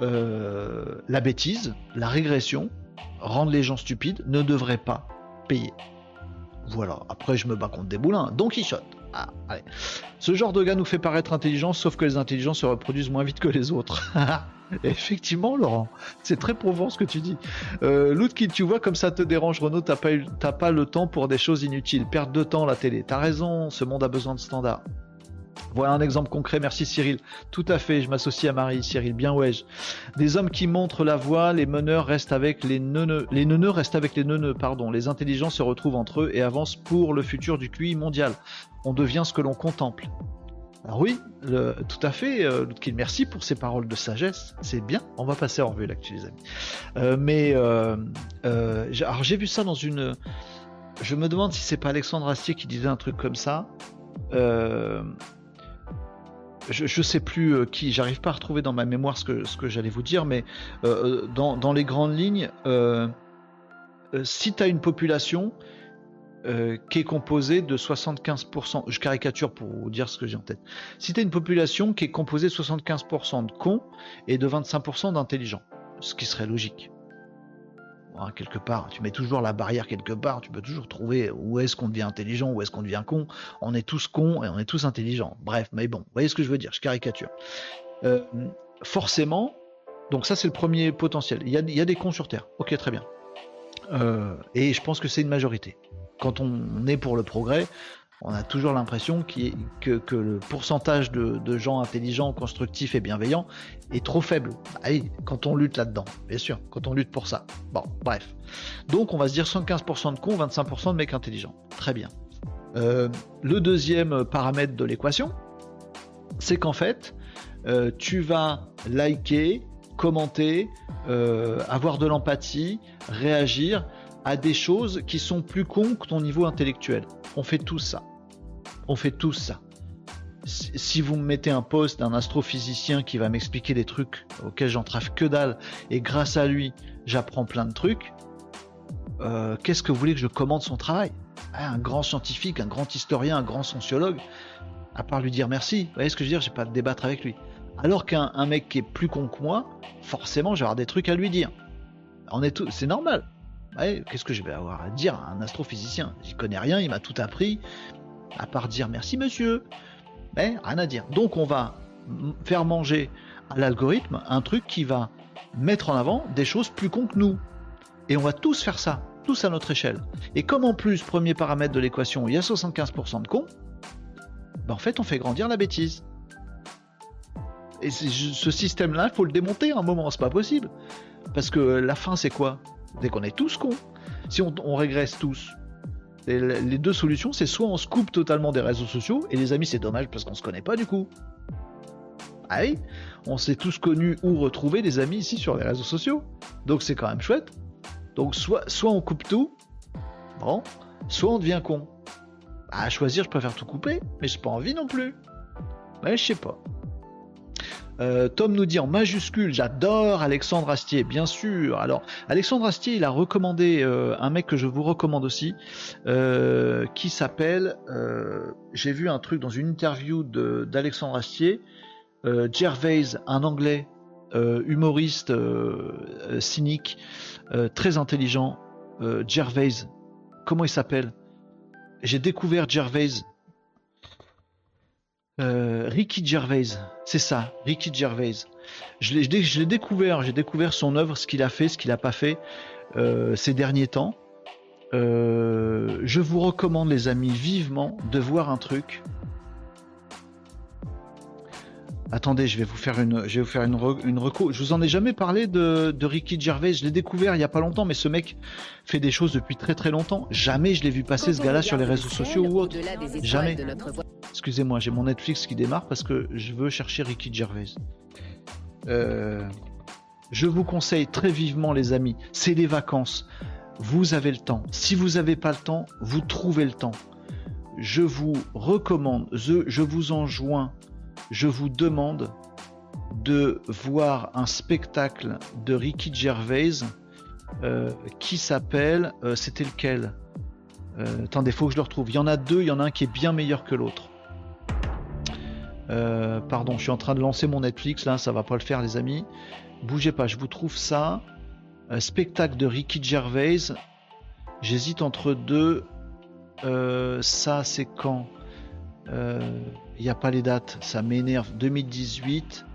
la bêtise, la régression, rendre les gens stupides, ne devrait pas payer. Voilà. Après, je me bats contre des boulins. Don Quichotte. Ah. Ce genre de gars nous fait paraître intelligents, sauf que les intelligents se reproduisent moins vite que les autres. Effectivement, Laurent, c'est très prouvant ce que tu dis. Euh, tu vois comme ça te dérange, Renaud, t'as pas, pas le temps pour des choses inutiles. Perdre de temps la télé. T'as raison, ce monde a besoin de standards. Voilà un exemple concret, merci Cyril. Tout à fait, je m'associe à Marie, Cyril, bien ouais. Des hommes qui montrent la voie, les meneurs restent avec les neuneux, les neuneux restent avec les neuneux, pardon. Les intelligents se retrouvent entre eux et avancent pour le futur du QI mondial. On devient ce que l'on contemple. Alors oui, le- tout à fait, euh, merci pour ces paroles de sagesse, c'est bien, on va passer en revue l'actu les amis. Euh, mais euh, euh, alors j'ai vu ça dans une... Je me demande si c'est pas Alexandre Astier qui disait un truc comme ça. Je, je sais plus qui, j'arrive pas à retrouver dans ma mémoire ce que, ce que j'allais vous dire, mais dans, dans les grandes lignes, si tu as une population euh, qui est composée de 75%, je caricature pour vous dire ce que j'ai en tête, si tu as une population qui est composée de 75% de cons et de 25% d'intelligents, ce qui serait logique. Bon, quelque part, tu mets toujours la barrière quelque part, tu peux toujours trouver où est-ce qu'on devient intelligent, où est-ce qu'on devient con. On est tous cons et on est tous intelligents. Bref, mais bon, voyez ce que je veux dire, je caricature. Euh, forcément, donc ça c'est le premier potentiel. Il y, a, il y a des cons sur Terre, ok très bien. Euh, et je pense que c'est une majorité. Quand on est pour le progrès, on a toujours l'impression que, le pourcentage de, gens intelligents, constructifs et bienveillants est trop faible. Oui, quand on lutte là-dedans, bien sûr, quand on lutte pour ça. Bon, bref. Donc on va se dire 75% de cons, 25% de mecs intelligents. Très bien. Euh, le deuxième paramètre de l'équation, c'est qu'en fait, euh, tu vas liker, commenter, euh, avoir de l'empathie, réagir à des choses qui sont plus cons que ton niveau intellectuel. On fait tout ça. On fait tout ça. Si vous me mettez un post d'un astrophysicien qui va m'expliquer des trucs auxquels j'entrave que dalle, et grâce à lui, j'apprends plein de trucs, euh, qu'est-ce que vous voulez que je commande son travail? Ah, Un grand scientifique, un grand historien, un grand sociologue, à part lui dire merci, vous voyez ce que je veux dire, j'ai pas à débattre avec lui. Alors qu'un un mec qui est plus con que moi, forcément, j'ai avoir des trucs à lui dire. On est tout, c'est normal. Qu'est-ce que je vais avoir à dire à un astrophysicien? J'y connais rien, il m'a tout appris, à part dire merci monsieur. Mais rien à dire. Donc on va faire manger à l'algorithme un truc qui va mettre en avant des choses plus cons que nous. Et on va tous faire ça, tous à notre échelle. Et comme en plus, premier paramètre de l'équation, il y a 75% de cons, ben en fait on fait grandir la bêtise. Et ce système-là, il faut le démonter à un moment, c'est pas possible. Parce que la fin, c'est quoi? C'est qu'on est tous cons. Si on, régresse tous, les deux solutions, c'est soit on se coupe totalement des réseaux sociaux, et les amis, c'est dommage parce qu'on se connaît pas du coup. Ah oui, on s'est tous connus ou retrouvés des amis ici sur les réseaux sociaux. Donc c'est quand même chouette. Donc soit, on coupe tout, bon, soit on devient con. À choisir, je préfère tout couper, mais j'ai pas envie non plus. Ouais, je sais pas. Euh, Tom nous dit en majuscule, j'adore Alexandre Astier, bien sûr. Alors, Alexandre Astier, il a recommandé euh, un mec que je vous recommande aussi, euh, qui s'appelle, j'ai vu un truc dans une interview d'Alexandre Astier, Gervais, un anglais, humoriste cynique, très intelligent, Gervais, comment il s'appelle? J'ai découvert Gervais, Ricky Gervais, c'est ça, Ricky Gervais. Je l'ai, je découvert, j'ai découvert son œuvre, ce qu'il a fait, ce qu'il n'a pas fait euh, ces derniers temps. Euh, je vous recommande, les amis, vivement de voir un truc. Attendez, je vais vous faire une, je vais vous faire une, re- une reco. Je vous en ai jamais parlé de, de Ricky Gervais. Je l'ai découvert il y a pas longtemps, mais ce mec fait des choses depuis très très longtemps. Jamais je l'ai vu passer ce gars-là sur les réseaux sociaux ou autre. Jamais. Excusez-moi, j'ai mon Netflix qui démarre parce que je veux chercher Ricky Gervais. Euh, je vous conseille très vivement, les amis, c'est les vacances. vous avez le temps. Si vous n'avez pas le temps, vous trouvez le temps. Je vous recommande, je, vous enjoins, je vous demande de voir un spectacle de Ricky Gervais euh, qui s'appelle. euh, C'était lequel? Euh, Attendez, faut que je le retrouve. Il y en a deux, il y en a un qui est bien meilleur que l'autre. Euh, pardon, je suis en train de lancer mon Netflix là, ça va pas le faire, les amis. Bougez pas, je vous trouve ça. Un spectacle de Ricky Gervais. J'hésite entre deux. Euh, ça, c'est quand? Il n'y a pas les dates, ça m'énerve. 2018.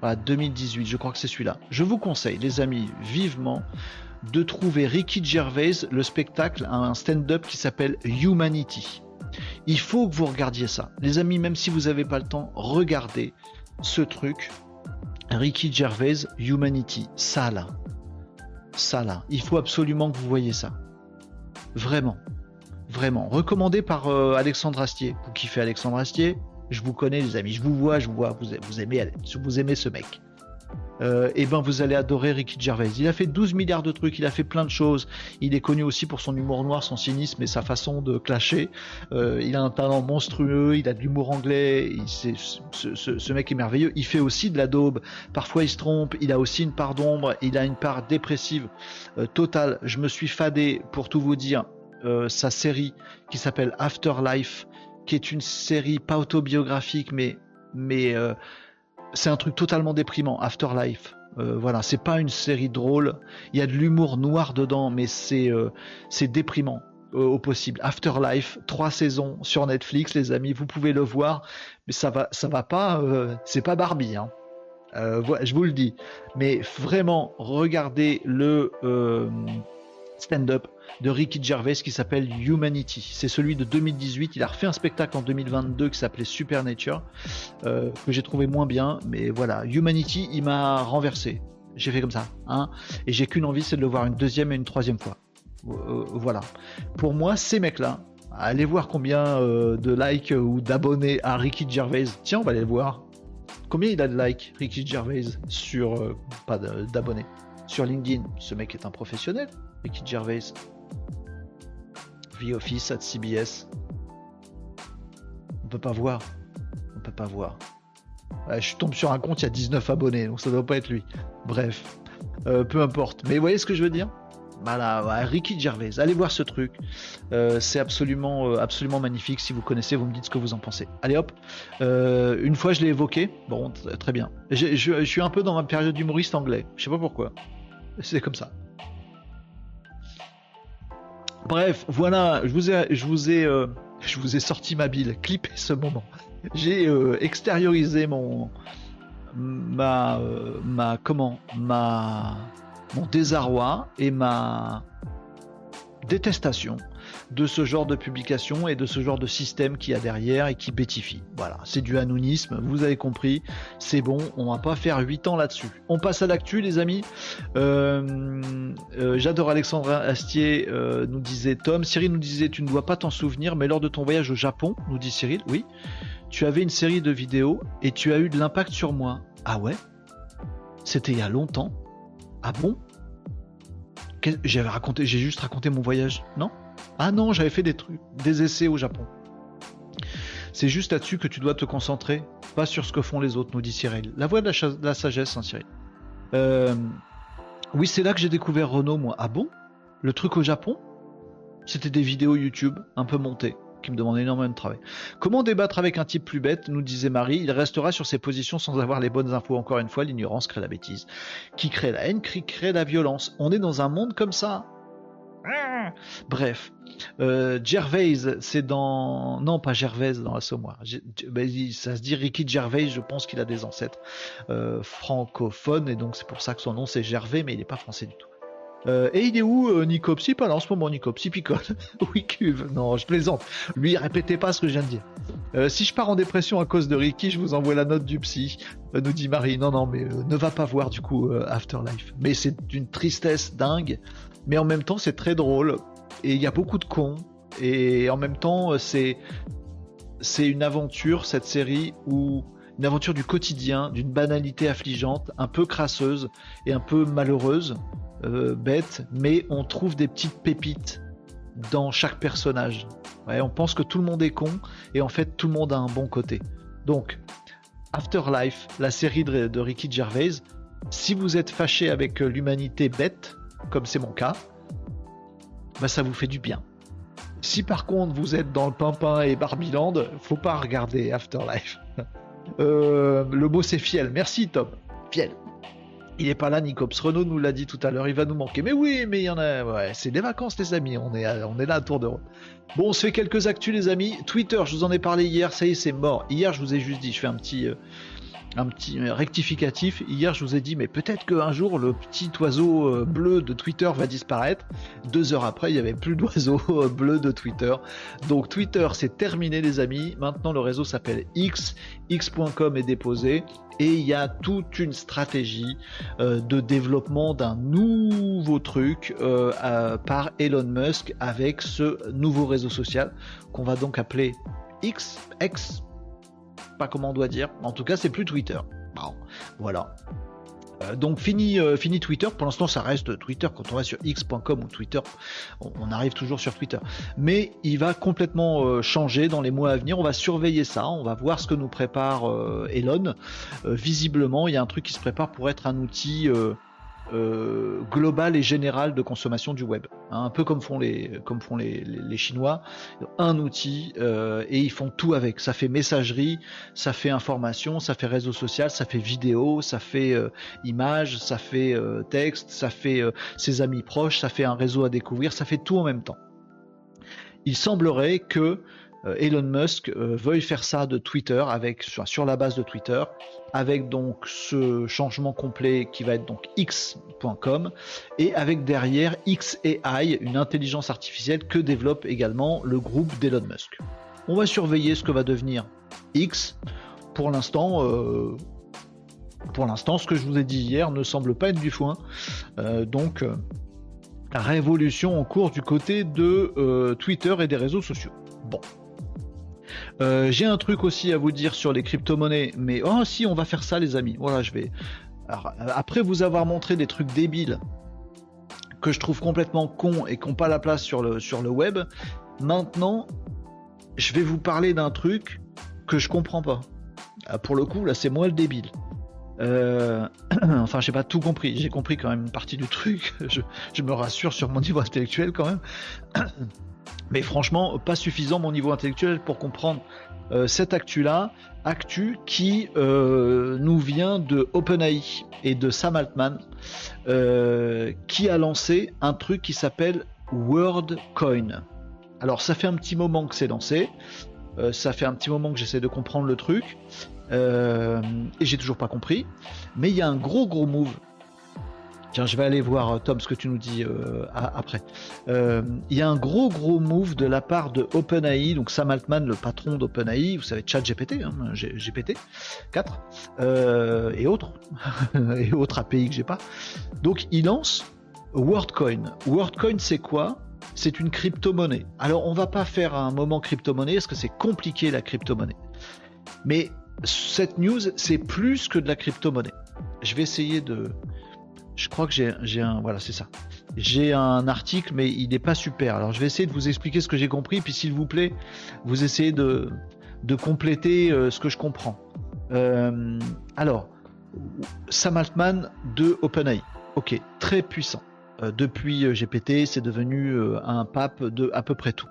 Voilà, 2018, je crois que c'est celui-là. Je vous conseille, les amis, vivement, de trouver Ricky Gervais, le spectacle, un stand-up qui s'appelle Humanity. Il faut que vous regardiez ça. Les amis, même si vous n'avez pas le temps, regardez ce truc. Ricky Gervais, Humanity. Ça là. Ça là. Il faut absolument que vous voyez ça. Vraiment. Vraiment. Recommandé par euh, Alexandre Astier. Vous kiffez Alexandre Astier? Je vous connais, les amis. Je vous vois, je vous vois. Vous, aimez, vous aimez ce mec. Euh, et ben vous allez adorer Ricky Gervais. Il a fait 12 milliards de trucs, il a fait plein de choses. Il est connu aussi pour son humour noir, son cynisme et sa façon de clasher. Euh, il a un talent monstrueux, il a de l'humour anglais. Ce, mec est merveilleux. Il fait aussi de la daube. Parfois il se trompe. Il a aussi une part d'ombre. Il a une part dépressive euh, totale. Je me suis fadé pour tout vous dire sa série qui s'appelle Afterlife, qui est une série pas autobiographique mais mais c'est un truc totalement déprimant, Afterlife. Euh, voilà, c'est pas une série drôle. Il y a de l'humour noir dedans, mais c'est euh, déprimant euh, au possible. Afterlife, trois saisons sur Netflix, les amis, vous pouvez le voir, mais ça va, ça va pas, c'est pas Barbie, hein. Je vous le dis. Mais vraiment, regardez le stand-up de Ricky Gervais qui s'appelle Humanity. C'est celui de 2018. Il a refait un spectacle en 2022 qui s'appelait Supernature euh, que j'ai trouvé moins bien, mais voilà, Humanity, il m'a renversé. J'ai fait comme ça, hein, et j'ai qu'une envie, c'est de le voir une deuxième et une troisième fois. Euh, voilà. Pour moi, ces mecs-là, allez voir combien euh, de likes ou d'abonnés a Ricky Gervais. Tiens, on va aller le voir. Combien il a de likes, Ricky Gervais, sur euh, pas d'abonnés sur LinkedIn. Ce mec est un professionnel, Ricky Gervais. The Office at CBS. On peut pas voir. On peut pas voir. Je tombe sur un compte, il y a 19 abonnés, donc ça doit pas être lui. Bref, Euh, peu importe. Mais vous voyez ce que je veux dire? Voilà, ouais, Ricky Gervais, allez voir ce truc. Euh, c'est absolument, euh, absolument magnifique. Si vous connaissez, vous me dites ce que vous en pensez. Allez hop. Une fois, je l'ai évoqué. Bon, très bien. Je suis un peu dans ma période d'humoriste anglais. Je sais pas pourquoi. C'est comme ça. Bref, voilà, je vous ai, je vous ai, euh, sorti ma bile, clippé ce moment. J'ai euh, extériorisé mon, ma, euh, ma, comment, ma, mon désarroi et ma détestation de ce genre de publication et de ce genre de système qu'il y a derrière et qui bêtifie. Voilà, c'est du anonymisme, vous avez compris, c'est bon, on va pas faire 8 ans là-dessus. On passe à l'actu les amis. Euh, euh, J'adore Alexandre Astier, euh, nous disait Tom. Cyril nous disait Tu ne dois pas t'en souvenir, mais lors de ton voyage au Japon, nous dit Cyril, oui, tu avais une série de vidéos et tu as eu de l'impact sur moi. Ah ouais? C'était il y a longtemps Ah bon? J'ai juste raconté mon voyage, non? Ah non, j'avais fait des essais au Japon. C'est juste là-dessus que tu dois te concentrer, pas sur ce que font les autres, nous dit Cyril. La voix de la, cha- de la sagesse, hein, Cyril. Euh, oui, c'est là que j'ai découvert Renault, moi. Ah bon? Le truc au Japon? C'était des vidéos YouTube un peu montées qui me demandaient énormément de travail. Comment débattre avec un type plus bête? Nous disait Marie. Il restera sur ses positions sans avoir les bonnes infos. Encore une fois, l'ignorance crée la bêtise. Qui crée la haine, qui crée la violence. On est dans un monde comme ça. Ah Bref. Euh, Gervais, c'est dans. Non, pas Gervais dans l'Assommoir. G- G- ben, ça se dit Ricky Gervais, je pense qu'il a des ancêtres euh, francophones, et donc c'est pour ça que son nom c'est Gervais, mais il n'est pas français du tout. Euh, et il est où euh, pas là en ce moment, Nicops, il picole. oui, cuve. Non, je plaisante. Lui, répétez pas ce que je viens de dire. Euh, si je pars en dépression à cause de Ricky, je vous envoie la note du psy, nous dit Marie. Non, non, mais ne va pas voir du coup Afterlife. Mais c'est d'une tristesse dingue, mais en même temps, c'est très drôle. Et il y a beaucoup de cons. Et en même temps, euh, c'est c'est une aventure, cette série, où une aventure du quotidien, d'une banalité affligeante, un peu crasseuse et un peu malheureuse, euh, bête, mais on trouve des petites pépites dans chaque personnage. On pense que tout le monde est con, et en fait tout le monde a un bon côté. Donc, Afterlife, la série de, de Ricky Gervais, si vous êtes fâché avec euh, l'humanité bête, comme c'est mon cas, bah ça vous fait du bien. Si par contre vous êtes dans le Pimpin et Barbiland, faut pas regarder Afterlife. Euh, le mot c'est fiel. Merci Tom. Fiel. Il est pas là, Nicops. Renault nous l'a dit tout à l'heure, il va nous manquer. Mais oui, mais il y en a. Ouais, c'est des vacances, les amis. On est, on est là à tour de rôle. Bon, on se fait quelques actus, les amis. Twitter, je vous en ai parlé hier. Ça y est, c'est mort. Hier, je vous ai juste dit, je fais un petit. Euh, un petit rectificatif. Hier, je vous ai dit, mais peut-être qu'un jour, le petit oiseau euh, bleu de Twitter va disparaître. Deux heures après, il n'y avait plus d'oiseau euh, bleu de Twitter. Donc, Twitter, c'est terminé, les amis. Maintenant, le réseau s'appelle X. X.com est déposé. Et il y a toute une stratégie euh, de développement d'un nouveau truc par Elon Musk avec ce nouveau réseau social qu'on va donc appeler X, X, pas comment on doit dire. En tout cas, c'est plus Twitter. Bon, voilà. Euh, donc fini, euh, fini Twitter. Pour l'instant, ça reste Twitter. Quand on va sur x.com ou Twitter, on, arrive toujours sur Twitter. Mais il va complètement euh, changer dans les mois à venir. On va surveiller ça. On va voir ce que nous prépare Elon. visiblement, il y a un truc qui se prépare pour être un outil euh, global et général de consommation du web. Hein, un peu comme font les, comme font les, les, Chinois. Un outil euh, et ils font tout avec. Ça fait messagerie, ça fait information, ça fait réseau social, ça fait vidéo, ça fait euh, image, ça fait texte, ça fait ses amis proches, ça fait un réseau à découvrir, ça fait tout en même temps. Il semblerait que Elon Musk veuille faire ça de Twitter avec sur la base de Twitter avec donc ce changement complet qui va être donc x.com et avec derrière XAI, une intelligence artificielle que développe également le groupe d'Elon Musk. On va surveiller ce que va devenir X. Pour l'instant, euh, pour l'instant, ce que je vous ai dit hier ne semble pas être du foin. Euh, donc, euh, révolution en cours du côté de Twitter et des réseaux sociaux. Bon, euh, j'ai un truc aussi à vous dire sur les crypto-monnaies, mais oh si, on va faire ça, les amis. Voilà, je vais. après vous avoir montré des trucs débiles que je trouve complètement cons et qui n'ont pas la place sur le, sur le web, maintenant, je vais vous parler d'un truc que je comprends pas. Ah, pour le coup, là, c'est moi le débile. Euh... enfin, j'ai pas tout compris. J'ai compris quand même une partie du truc. Je, me rassure sur mon niveau intellectuel quand même. Mais franchement, pas suffisant mon niveau intellectuel pour comprendre euh, cette actu-là, actu qui euh, nous vient de OpenAI et de Sam Altman, euh, qui a lancé un truc qui s'appelle WordCoin. Alors ça fait un petit moment que c'est lancé, ça fait un petit moment que j'essaie de comprendre le truc, et j'ai toujours pas compris, mais il y a un gros gros move Tiens, je vais aller voir, euh, Tom, ce que tu nous dis euh, après. Euh, il y a un gros, gros move de la part de OpenAI, donc Sam Altman, le patron d'OpenAI, vous savez, ChatGPT, hein, GPT 4, et autres, et autres API que j'ai pas. Donc, il lance WordCoin. WordCoin, c'est quoi? C'est une crypto-monnaie. Alors, on va pas faire un moment crypto-monnaie, parce que c'est compliqué la crypto-monnaie. Mais cette news, c'est plus que de la crypto-monnaie. Je vais essayer de, je crois que j'ai un. Voilà, c'est ça. J'ai un article, mais il n'est pas super. Alors, je vais essayer de vous expliquer ce que j'ai compris, puis s'il vous plaît, vous essayez de, compléter euh, ce que je comprends. Euh, alors, Sam Altman de OpenAI. Ok, très puissant. Euh, depuis GPT, c'est devenu un pape de à peu près tout.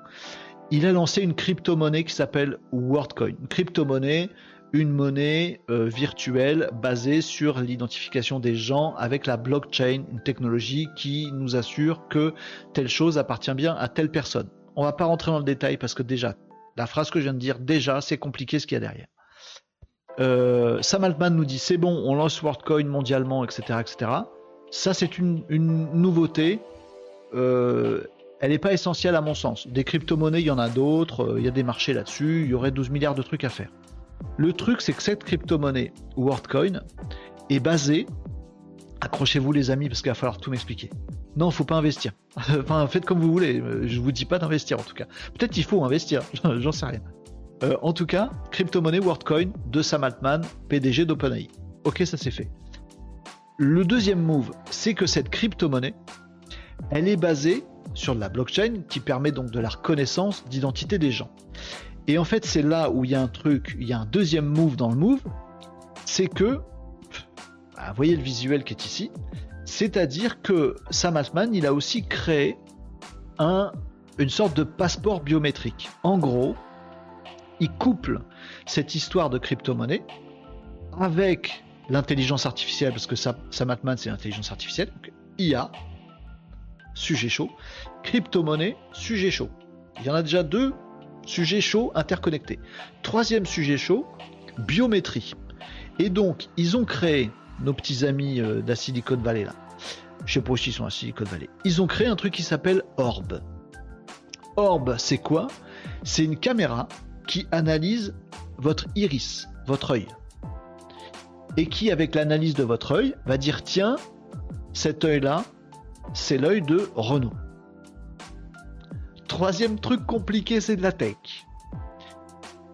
Il a lancé une crypto-monnaie qui s'appelle WorldCoin. Une crypto-monnaie, une monnaie euh, virtuelle basée sur l'identification des gens avec la blockchain, une technologie qui nous assure que telle chose appartient bien à telle personne. On va pas rentrer dans le détail parce que déjà, la phrase que je viens de dire, déjà, c'est compliqué ce qu'il y a derrière. Euh, Sam Altman nous dit c'est bon, on lance WorldCoin mondialement, etc., etc. Ça, c'est une, nouveauté. Euh, elle n'est pas essentielle à mon sens. Des crypto-monnaies, il y en a d'autres, il y a des marchés là-dessus, il y aurait 12 milliards de trucs à faire. Le truc, c'est que cette crypto-monnaie WorldCoin est basée, accrochez-vous les amis parce qu'il va falloir tout m'expliquer. Non, faut pas investir. enfin, faites comme vous voulez. Je vous dis pas d'investir en tout cas. Peut-être qu'il faut investir. J'en sais rien. Euh, en tout cas, crypto-monnaie WorldCoin de Sam Altman, PDG d'OpenAI. Ok, ça c'est fait. le deuxième move, c'est que cette crypto-monnaie, elle est basée sur la blockchain qui permet donc de la reconnaissance d'identité des gens. Et en fait, c'est là où il y a un truc, il y a un deuxième move dans le move, c'est que, bah, voyez le visuel qui est ici, c'est-à-dire que Sam Altman, il a aussi créé un, une sorte de passeport biométrique. En gros, il couple cette histoire de crypto-monnaie avec l'intelligence artificielle, parce que Sam Altman, c'est l'intelligence artificielle, donc IA, sujet chaud, crypto-monnaie, sujet chaud. Il y en a déjà deux sujets chauds interconnectés. Troisième sujet chaud, biométrie. Et donc, ils ont créé, nos petits amis euh, Silicon Valley là, je sais pas où ils sont à Silicon Valley, ils ont créé un truc qui s'appelle Orb. Orb, c'est quoi? C'est une caméra qui analyse votre iris, votre œil. Et qui, avec l'analyse de votre œil, va dire tiens, cet œil-là, c'est l'œil de Renault. Troisième truc compliqué, c'est de la tech.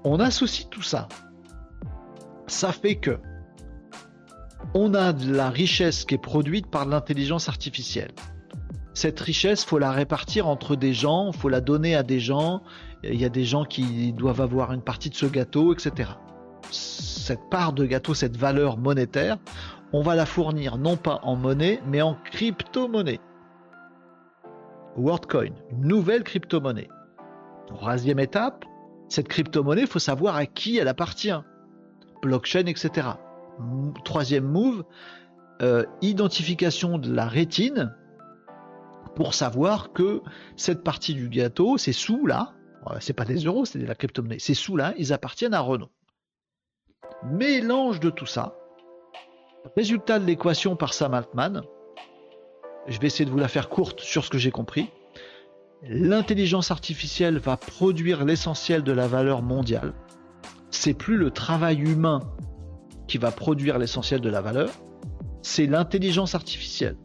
On associe tout ça. Ça fait que on a de la richesse qui est produite par l'intelligence artificielle. Cette richesse, faut la répartir entre des gens, faut la donner à des gens. Il y a des gens qui doivent avoir une partie de ce gâteau, etc. Cette part de gâteau, cette valeur monétaire, on va la fournir non pas en monnaie, mais en crypto-monnaie. WorldCoin, nouvelle crypto-monnaie. Troisième étape, cette crypto-monnaie, il faut savoir à qui elle appartient. Blockchain, etc. Troisième move, euh, identification de la rétine pour savoir que cette partie du gâteau, ces sous là, c'est pas des euros, c'est de la crypto-monnaie, ces sous là, ils appartiennent à Renault. Mélange de tout ça, résultat de l'équation par Sam Altman, je vais essayer de vous la faire courte sur ce que j'ai compris. L'intelligence artificielle va produire l'essentiel de la valeur mondiale. C'est plus le travail humain qui va produire l'essentiel de la valeur, c'est l'intelligence artificielle.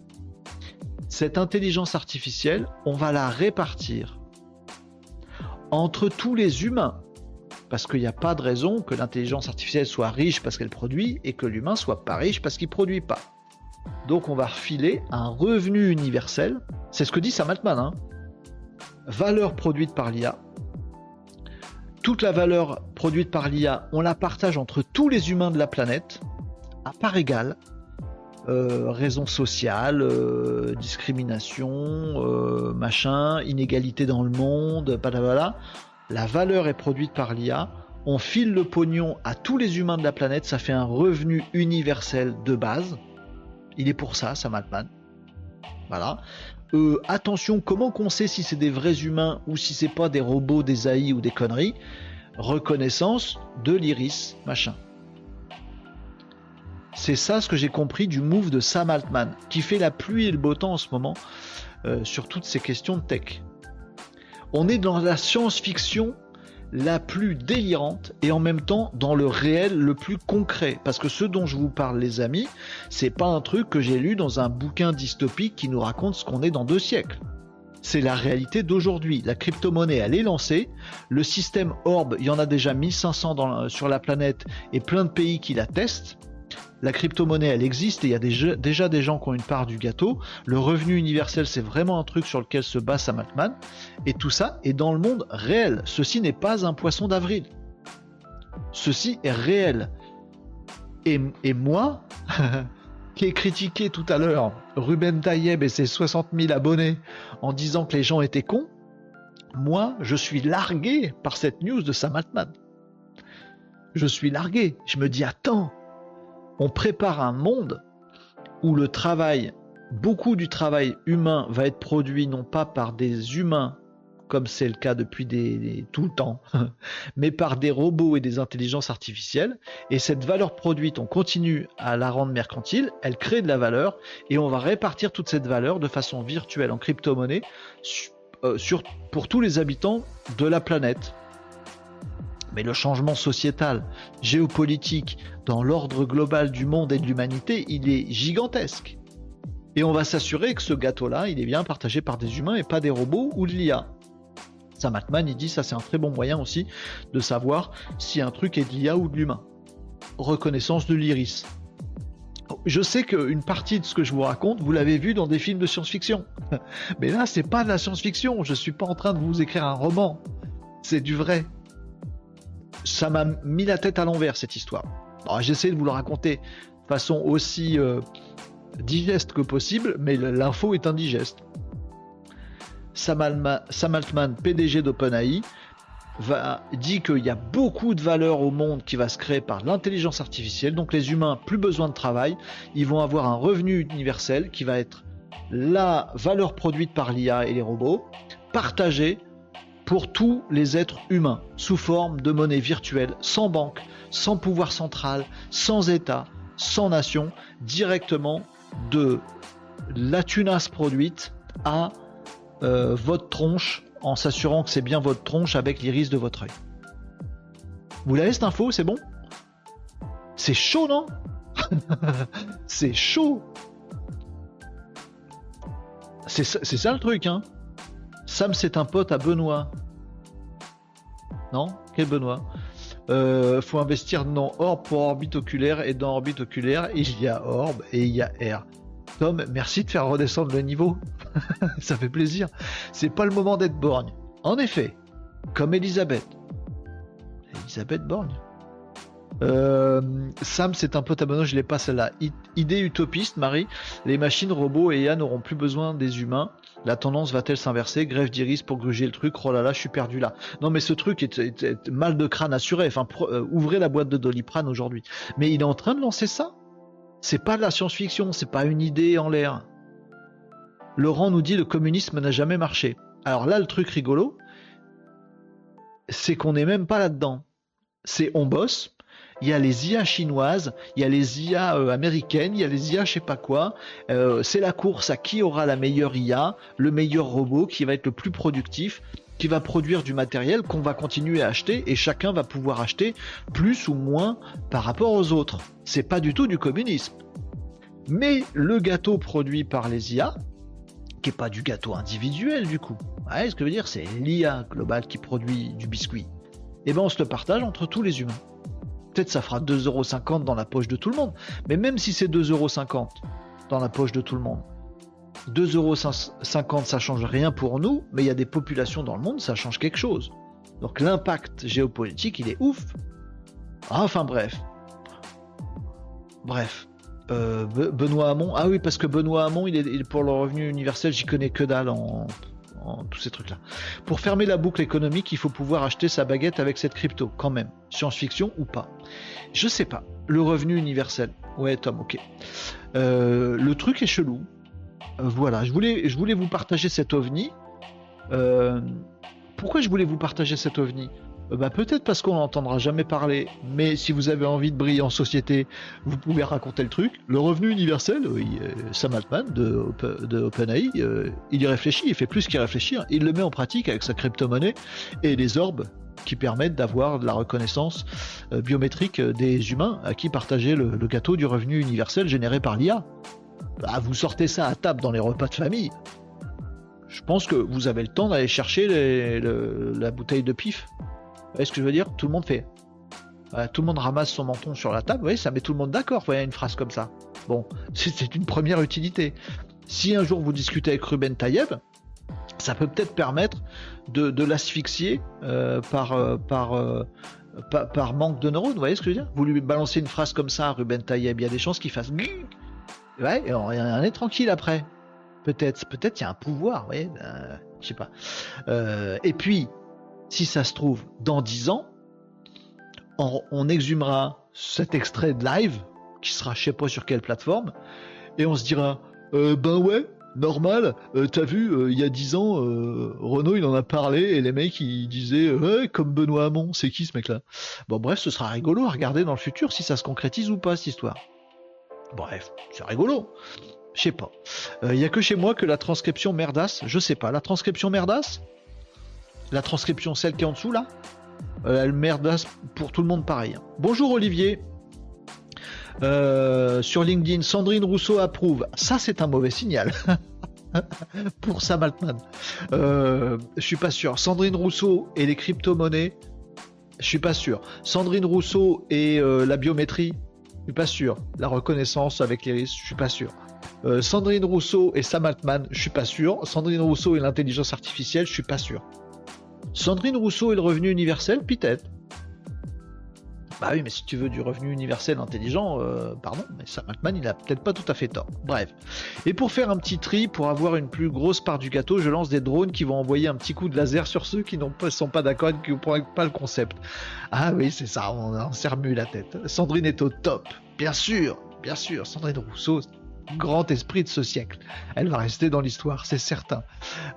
Cette intelligence artificielle, on va la répartir entre tous les humains. Parce qu'il n'y a pas de raison que l'intelligence artificielle soit riche parce qu'elle produit et que l'humain soit pas riche parce qu'il produit pas. Donc on va refiler un revenu universel. C'est ce que dit Sam Altman. Hein. Valeur produite par l'IA. Toute la valeur produite par l'IA, on la partage entre tous les humains de la planète, à part égale. Euh, raisons sociales, euh, discrimination, euh, machin, inégalité dans le monde, voilà. La valeur est produite par l'IA. On file le pognon à tous les humains de la planète. Ça fait un revenu universel de base. Il est pour ça, Sam Altman. Voilà. Euh, attention, comment qu'on sait si c'est des vrais humains ou si c'est pas des robots, des AI ou des conneries? Reconnaissance de l'iris, machin. C'est ça ce que j'ai compris du move de Sam Altman, qui fait la pluie et le beau temps en ce moment euh, sur toutes ces questions de tech. On est dans la science-fiction la plus délirante et en même temps dans le réel le plus concret. Parce que ce dont je vous parle, les amis, c'est pas un truc que j'ai lu dans un bouquin dystopique qui nous raconte ce qu'on est dans deux siècles. C'est la réalité d'aujourd'hui. La crypto-monnaie, elle est lancée. Le système Orb, il y en a déjà 1500 dans, sur la planète et plein de pays qui la testent. La crypto-monnaie, elle existe et il y a déjà, des gens qui ont une part du gâteau. Le revenu universel, c'est vraiment un truc sur lequel se base Sam Altman. Et tout ça est dans le monde réel. Ceci n'est pas un poisson d'avril. Ceci est réel. Et, moi, qui ai critiqué tout à l'heure Ruben Tayeb et ses 60 000 abonnés en disant que les gens étaient cons, moi, je suis largué par cette news de Sam Altman. Je suis largué. Je me dis, attends, on prépare un monde où le travail, beaucoup du travail humain va être produit non pas par des humains comme c'est le cas depuis tout le temps, mais par des robots et des intelligences artificielles. Et cette valeur produite, on continue à la rendre mercantile, elle crée de la valeur, et on va répartir toute cette valeur de façon virtuelle en crypto-monnaie euh, pour tous les habitants de la planète. Mais le changement sociétal, géopolitique, dans l'ordre global du monde et de l'humanité, il est gigantesque. Et on va s'assurer que ce gâteau-là, il est bien partagé par des humains et pas des robots ou de l'IA. Sam Altman, il dit ça c'est un très bon moyen aussi de savoir si un truc est de l'IA ou de l'humain. Reconnaissance de l'iris. je sais qu'une partie de ce que je vous raconte, vous l'avez vu dans des films de science-fiction. Mais là, c'est pas de la science-fiction. Je suis pas en train de vous écrire un roman. C'est du vrai. Ça m'a mis la tête à l'envers cette histoire. J'essaie de vous le raconter de façon aussi euh, digeste que possible, mais l'info est indigeste. Sam Altman, PDG d'OpenAI, dit qu'il y a beaucoup de valeur au monde qui va se créer par l'intelligence artificielle. Donc les humains, plus besoin de travail, ils vont avoir un revenu universel qui va être la valeur produite par l'IA et les robots, partagée pour tous les êtres humains, sous forme de monnaie virtuelle, sans banque, sans pouvoir central, sans État, sans nation, directement de la tunasse produite à euh, votre tronche en s'assurant que c'est bien votre tronche avec l'iris de votre œil. Vous l'avez cette info, c'est bon? C'est chaud, non? C'est chaud! C'est ça le truc, hein Sam, c'est un pote à Benoît. Non? Quel Benoît? Euh, faut investir dans Orbe pour orbite oculaire et dans orbite oculaire il y a Orbe et il y a R. Tom, merci de faire redescendre le niveau. ça fait plaisir. C'est pas le moment d'être borgne. En effet, comme Elisabeth. Elisabeth Borgne. Euh, Sam, c'est un peu tabonneau, je l'ai pas celle-là. idée utopiste, Marie. Les machines, robots et IA n'auront plus besoin des humains. La tendance va-t-elle s'inverser? Grève d'iris pour gruger le truc? Oh là là, je suis perdu là. Non, mais ce truc est, mal de crâne assuré. Enfin, euh, ouvrez la boîte de Doliprane aujourd'hui. Mais il est en train de lancer ça? C'est pas de la science-fiction, c'est pas une idée en l'air. Laurent nous dit le communisme n'a jamais marché. Alors là, le truc rigolo, c'est qu'on n'est même pas là-dedans. C'est on bosse. Il y a les IA chinoises, il y a les IA euh, américaines, il y a les IA je sais pas quoi. Euh, c'est la course à qui aura la meilleure IA, le meilleur robot, qui va être le plus productif, qui va produire du matériel qu'on va continuer à acheter et chacun va pouvoir acheter plus ou moins par rapport aux autres. C'est pas du tout du communisme. Mais le gâteau produit par les IA, qui est pas du gâteau individuel du coup. ce que je veux dire, c'est l'IA globale qui produit du biscuit. Et eh ben on se le partage entre tous les humains. Peut-être ça fera 2,50€ dans la poche de tout le monde. Mais même si c'est 2,50€ dans la poche de tout le monde, 2,50€ ça change rien pour nous, mais il y a des populations dans le monde, ça change quelque chose. Donc l'impact géopolitique, il est ouf. Enfin bref. Bref. Euh, Benoît Hamon. Ah oui, parce que Benoît Hamon, il est, pour le revenu universel, j'y connais que dalle en, tous ces trucs-là. Pour fermer la boucle économique, il faut pouvoir acheter sa baguette avec cette crypto, quand même. Science-fiction ou pas? Je sais pas. Le revenu universel. Ouais, Tom, ok. Euh, le truc est chelou. Euh, voilà, je voulais, je voulais vous partager cet ovni. pourquoi je voulais vous partager cet ovni? euh, bah, peut-être parce qu'on n'entendra jamais parler, mais si vous avez envie de briller en société, vous pouvez raconter le truc. Le revenu universel, oui, Sam Altman de, OpenAI, euh, il y réfléchit, il fait plus qu'y réfléchir, il le met en pratique avec sa crypto-monnaie et les orbes qui permettent d'avoir de la reconnaissance euh, biométrique des humains à qui partager le, gâteau du revenu universel généré par l'IA. Bah, vous sortez ça à table dans les repas de famille. Je pense que vous avez le temps d'aller chercher la bouteille de pif. Voyez ce que je veux dire? Tout le monde fait. tout le monde ramasse son menton sur la table, vous voyez, ça met tout le monde d'accord, vous voyez, une phrase comme ça. Bon, c'est une première utilité. Si un jour vous discutez avec Ruben Taïeb, ça peut peut-être permettre de, l'asphyxier euh, par, euh, euh, par, manque de neurones, vous voyez ce que je veux dire? Vous lui balancez une phrase comme ça à Ruben Taïeb, il y a des chances qu'il fasse... Ouais, et on, est tranquille après. Peut-être, peut-être il y a un pouvoir, vous voyez, je sais pas. et puis, si ça se trouve, dans 10 ans, on, exhumera cet extrait de live, qui sera je sais pas sur quelle plateforme, et on se dira, euh, ben ouais, normal, euh, t'as vu, euh, il y a 10 ans, Renault il en a parlé, et les mecs ils disaient, ouais, comme Benoît Hamon, c'est qui ce mec-là? Bon bref, ce sera rigolo à regarder dans le futur si ça se concrétise ou pas cette histoire. Bref, c'est rigolo. Je sais pas. Il y a que chez moi que la transcription merdasse, je sais pas, la transcription merdasse? La transcription, celle qui est en dessous là, euh, elle merdasse pour tout le monde pareil. Bonjour Olivier. Euh, sur LinkedIn, Sandrine Rousseau approuve. Ça, c'est un mauvais signal. pour Sam Altman. Euh, je suis pas sûr. Sandrine Rousseau et les crypto-monnaies, je suis pas sûr. Sandrine Rousseau et la biométrie, Je suis pas sûr. La reconnaissance avec l'iris, je suis pas sûr. Sandrine Rousseau et Sam Altman, je suis pas sûr. Sandrine Rousseau et l'intelligence artificielle, je suis pas sûr. Sandrine Rousseau et le revenu universel, peut-être. Bah oui, mais si tu veux du revenu universel intelligent, euh, pardon, mais Sam Altman, il a peut-être pas tout à fait tort. Bref. Et pour faire un petit tri, pour avoir une plus grosse part du gâteau, je lance des drones qui vont envoyer un petit coup de laser sur ceux qui ne sont pas d'accord qui ne pas le concept. Ah oui, c'est ça, on, on s'est la tête. Sandrine est au top. Bien sûr, bien sûr, Sandrine Rousseau, grand esprit de ce siècle. Elle va rester dans l'histoire, c'est certain.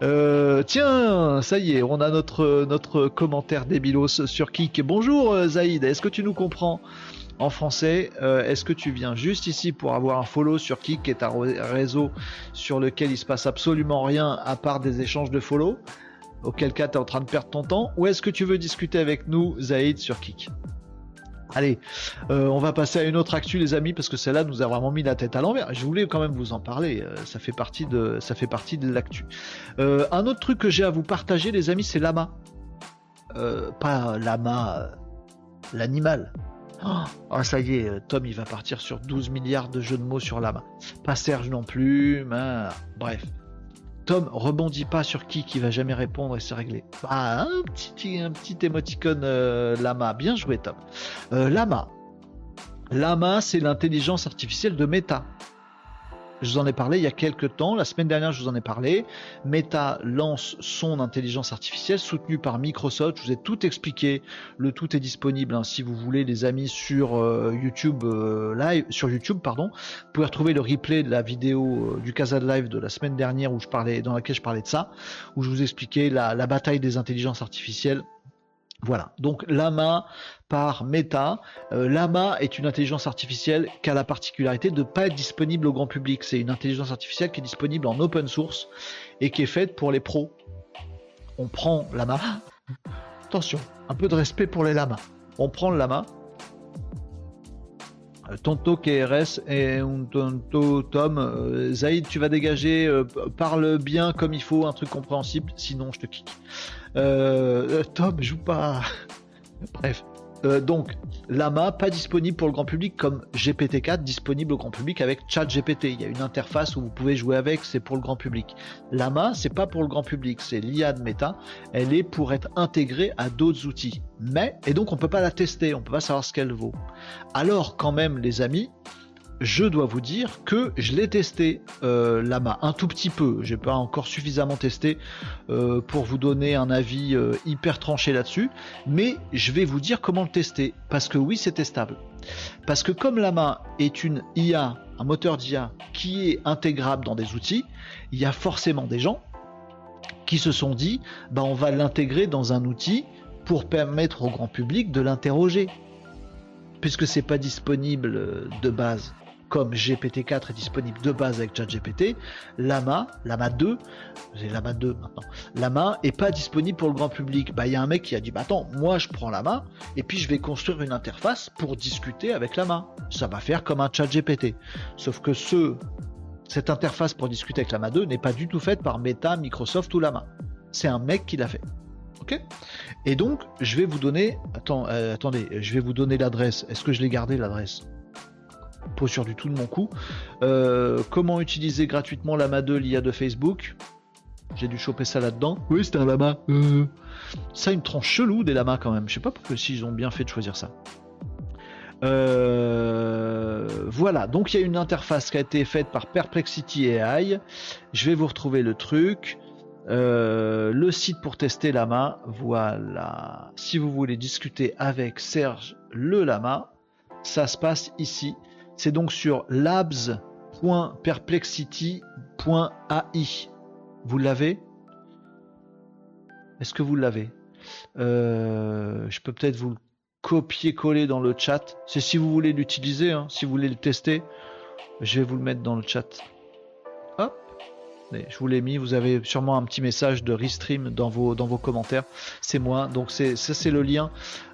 Euh, tiens, ça y est, on a notre, notre commentaire débilos sur Kik. Bonjour euh, Zaïd, est-ce que tu nous comprends en français? Euh, Est-ce que tu viens juste ici pour avoir un follow sur Kik, qui est un réseau sur lequel il se passe absolument rien à part des échanges de follow Auquel cas tu es en train de perdre ton temps? Ou est-ce que tu veux discuter avec nous, Zaïd, sur Kik? Allez, euh, on va passer à une autre actu, les amis, parce que celle-là nous a vraiment mis la tête à l'envers. Je voulais quand même vous en parler. euh, ça fait partie de, ça l'actu. Euh, un autre truc que j'ai à vous partager, les amis, c'est lama. Pas lama, l'animal. Oh, ça y est, Tom, il va partir sur 12 milliards de jeux de mots sur lama. Pas Serge non plus. mais, bref. Tom, rebondis pas sur qui qui va jamais répondre et c'est réglé. Ah, un petit, un émoticône euh, lama. Bien joué, Tom. Euh, lama. Lama, c'est l'intelligence artificielle de Meta. Je vous en ai parlé il y a quelques temps. La semaine dernière, je vous en ai parlé. Meta lance son intelligence artificielle soutenue par Microsoft. Je vous ai tout expliqué. Le tout est disponible, hein, si vous voulez, les amis, sur euh, YouTube euh, live, sur YouTube, pardon. Vous pouvez retrouver le replay de la vidéo euh, du Casa de Live de la semaine dernière où je parlais, dans laquelle je parlais de ça, où je vous expliquais la, la bataille des intelligences artificielles. Voilà. Donc Lama par Meta. Euh, Lama est une intelligence artificielle qui a la particularité de ne pas être disponible au grand public. C'est une intelligence artificielle qui est disponible en open source et qui est faite pour les pros. On prend Lama. Attention, un peu de respect pour les lamas. On prend le lama. Euh, Tonto KRS et un Tonto Tom. Euh, Zaïd, tu vas dégager. euh, parle bien comme il faut, un truc compréhensible. Sinon, je te kick. Euh, euh, Tom, joue pas. Bref. Euh, donc, Lama, pas disponible pour le grand public comme GPT-4, disponible au grand public avec ChatGPT. Il y a une interface où vous pouvez jouer avec, c'est pour le grand public. Lama, c'est pas pour le grand public, c'est l'IA de Meta. Elle est pour être intégrée à d'autres outils. Mais, et donc on peut pas la tester, on peut pas savoir ce qu'elle vaut. Alors, quand même, les amis, je dois vous dire que je l'ai testé euh, Lama un tout petit peu. J'ai pas encore suffisamment testé euh, pour vous donner un avis euh, hyper tranché là-dessus, mais je vais vous dire comment le tester parce que oui, c'est testable. Parce que comme Lama est une IA, un moteur d'IA qui est intégrable dans des outils, il y a forcément des gens qui se sont dit, bah on va l'intégrer dans un outil pour permettre au grand public de l'interroger puisque c'est pas disponible euh, de base comme GPT-4 est disponible de base avec ChatGPT, Lama, Lama 2, c'est Lama 2 maintenant, Lama est pas disponible pour le grand public. Bah il y a un mec qui a dit bah attends, moi je prends Lama et puis je vais construire une interface pour discuter avec Lama. Ça va faire comme un ChatGPT. Sauf que ce cette interface pour discuter avec Lama 2 n'est pas du tout faite par Meta, Microsoft ou Lama. C'est un mec qui l'a fait. Et donc, je vais vous donner. Attends, euh, attendez, je vais vous donner l'adresse. Est-ce que je l'ai gardé l'adresse? Pas sûr du tout de mon coup. Euh, comment utiliser gratuitement Lama 2, l'IA de Facebook? J'ai dû choper ça là-dedans. Oui, c'était un lama. Euh. Ça, une tranche chelou des lamas quand même. Je sais pas pourquoi s'ils ont bien fait de choisir ça. Euh, voilà, donc il y a une interface qui a été faite par Perplexity AI. Je vais vous retrouver le truc. Euh, le site pour tester Lama, voilà. Si vous voulez discuter avec Serge le Lama, ça se passe ici. C'est donc sur labs.perplexity.ai. Vous l'avez? Est-ce que vous l'avez? Euh, Je peux peut-être vous le copier-coller dans le chat. C'est si vous voulez l'utiliser, hein, si vous voulez le tester, je vais vous le mettre dans le chat. Je vous l'ai mis, vous avez sûrement un petit message de restream dans vos, dans vos commentaires. C'est moi, donc c'est c'est le lien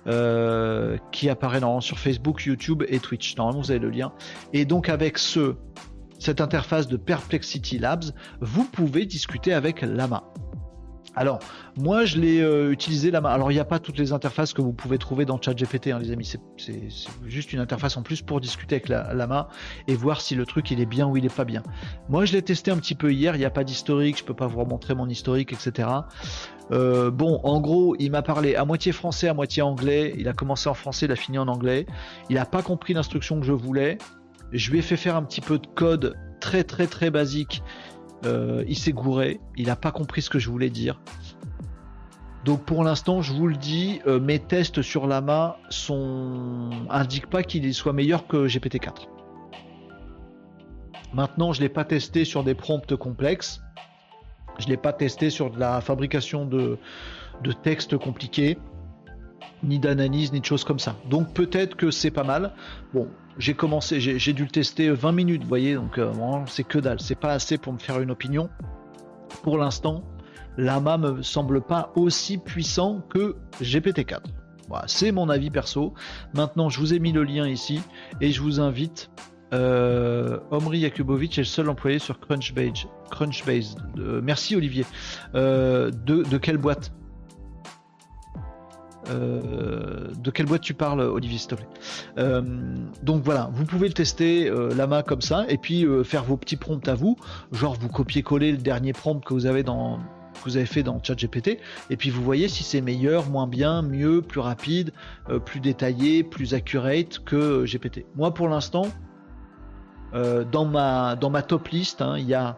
euh, qui apparaît normalement sur Facebook, YouTube et Twitch. Normalement vous avez le lien. Et donc avec ce, cette interface de Perplexity Labs, vous pouvez discuter avec Lama. Alors, moi, je l'ai euh, utilisé main. Alors, il n'y a pas toutes les interfaces que vous pouvez trouver dans ChatGPT, hein, les amis. C'est- juste une interface en plus pour discuter avec la, la main et voir si le truc il est bien ou il est pas bien. Moi, je l'ai testé un petit peu hier. Il n'y a pas d'historique. Je peux pas vous remontrer mon historique, etc. Euh, bon, en gros, il m'a parlé à moitié français, à moitié anglais. Il a commencé en français, il a fini en anglais. Il n'a pas compris l'instruction que je voulais. Je lui ai fait faire un petit peu de code très très très basique. Euh, il s'est gouré. Il n'a pas compris ce que je voulais dire. Donc pour l'instant, je vous le dis, euh, mes tests sur Lama sont indiquent pas qu'il soit meilleur que GPT-4. Maintenant, je l'ai pas testé sur des prompts complexes. Je l'ai pas testé sur de la fabrication de, de textes compliqués, ni d'analyse, ni de choses comme ça. Donc peut-être que c'est pas mal. Bon, j'ai commencé, j'ai dû le tester 20 minutes, vous voyez, donc euh, c'est que dalle. C'est pas assez pour me faire une opinion. Pour l'instant, Lama me semble pas aussi puissant que GPT-4. Voilà, c'est mon avis perso. Maintenant, je vous ai mis le lien ici et je vous invite. Euh, Omri Yakubovic est le seul employé sur Crunchbase. Crunchbase. Euh, merci Olivier. De quelle boîte? Euh, de quelle boîte tu parles, Olivier, plaît Euh, Donc voilà, vous pouvez le tester, euh, Lama comme ça, et puis euh, faire vos petits prompts à vous, genre vous copier-coller le dernier prompt que vous avez fait dans ChatGPT, et puis vous voyez si c'est meilleur, moins bien, mieux, plus rapide, plus détaillé, plus accurate que GPT. Moi, pour l'instant, dans ma dans ma top liste, hein, il y a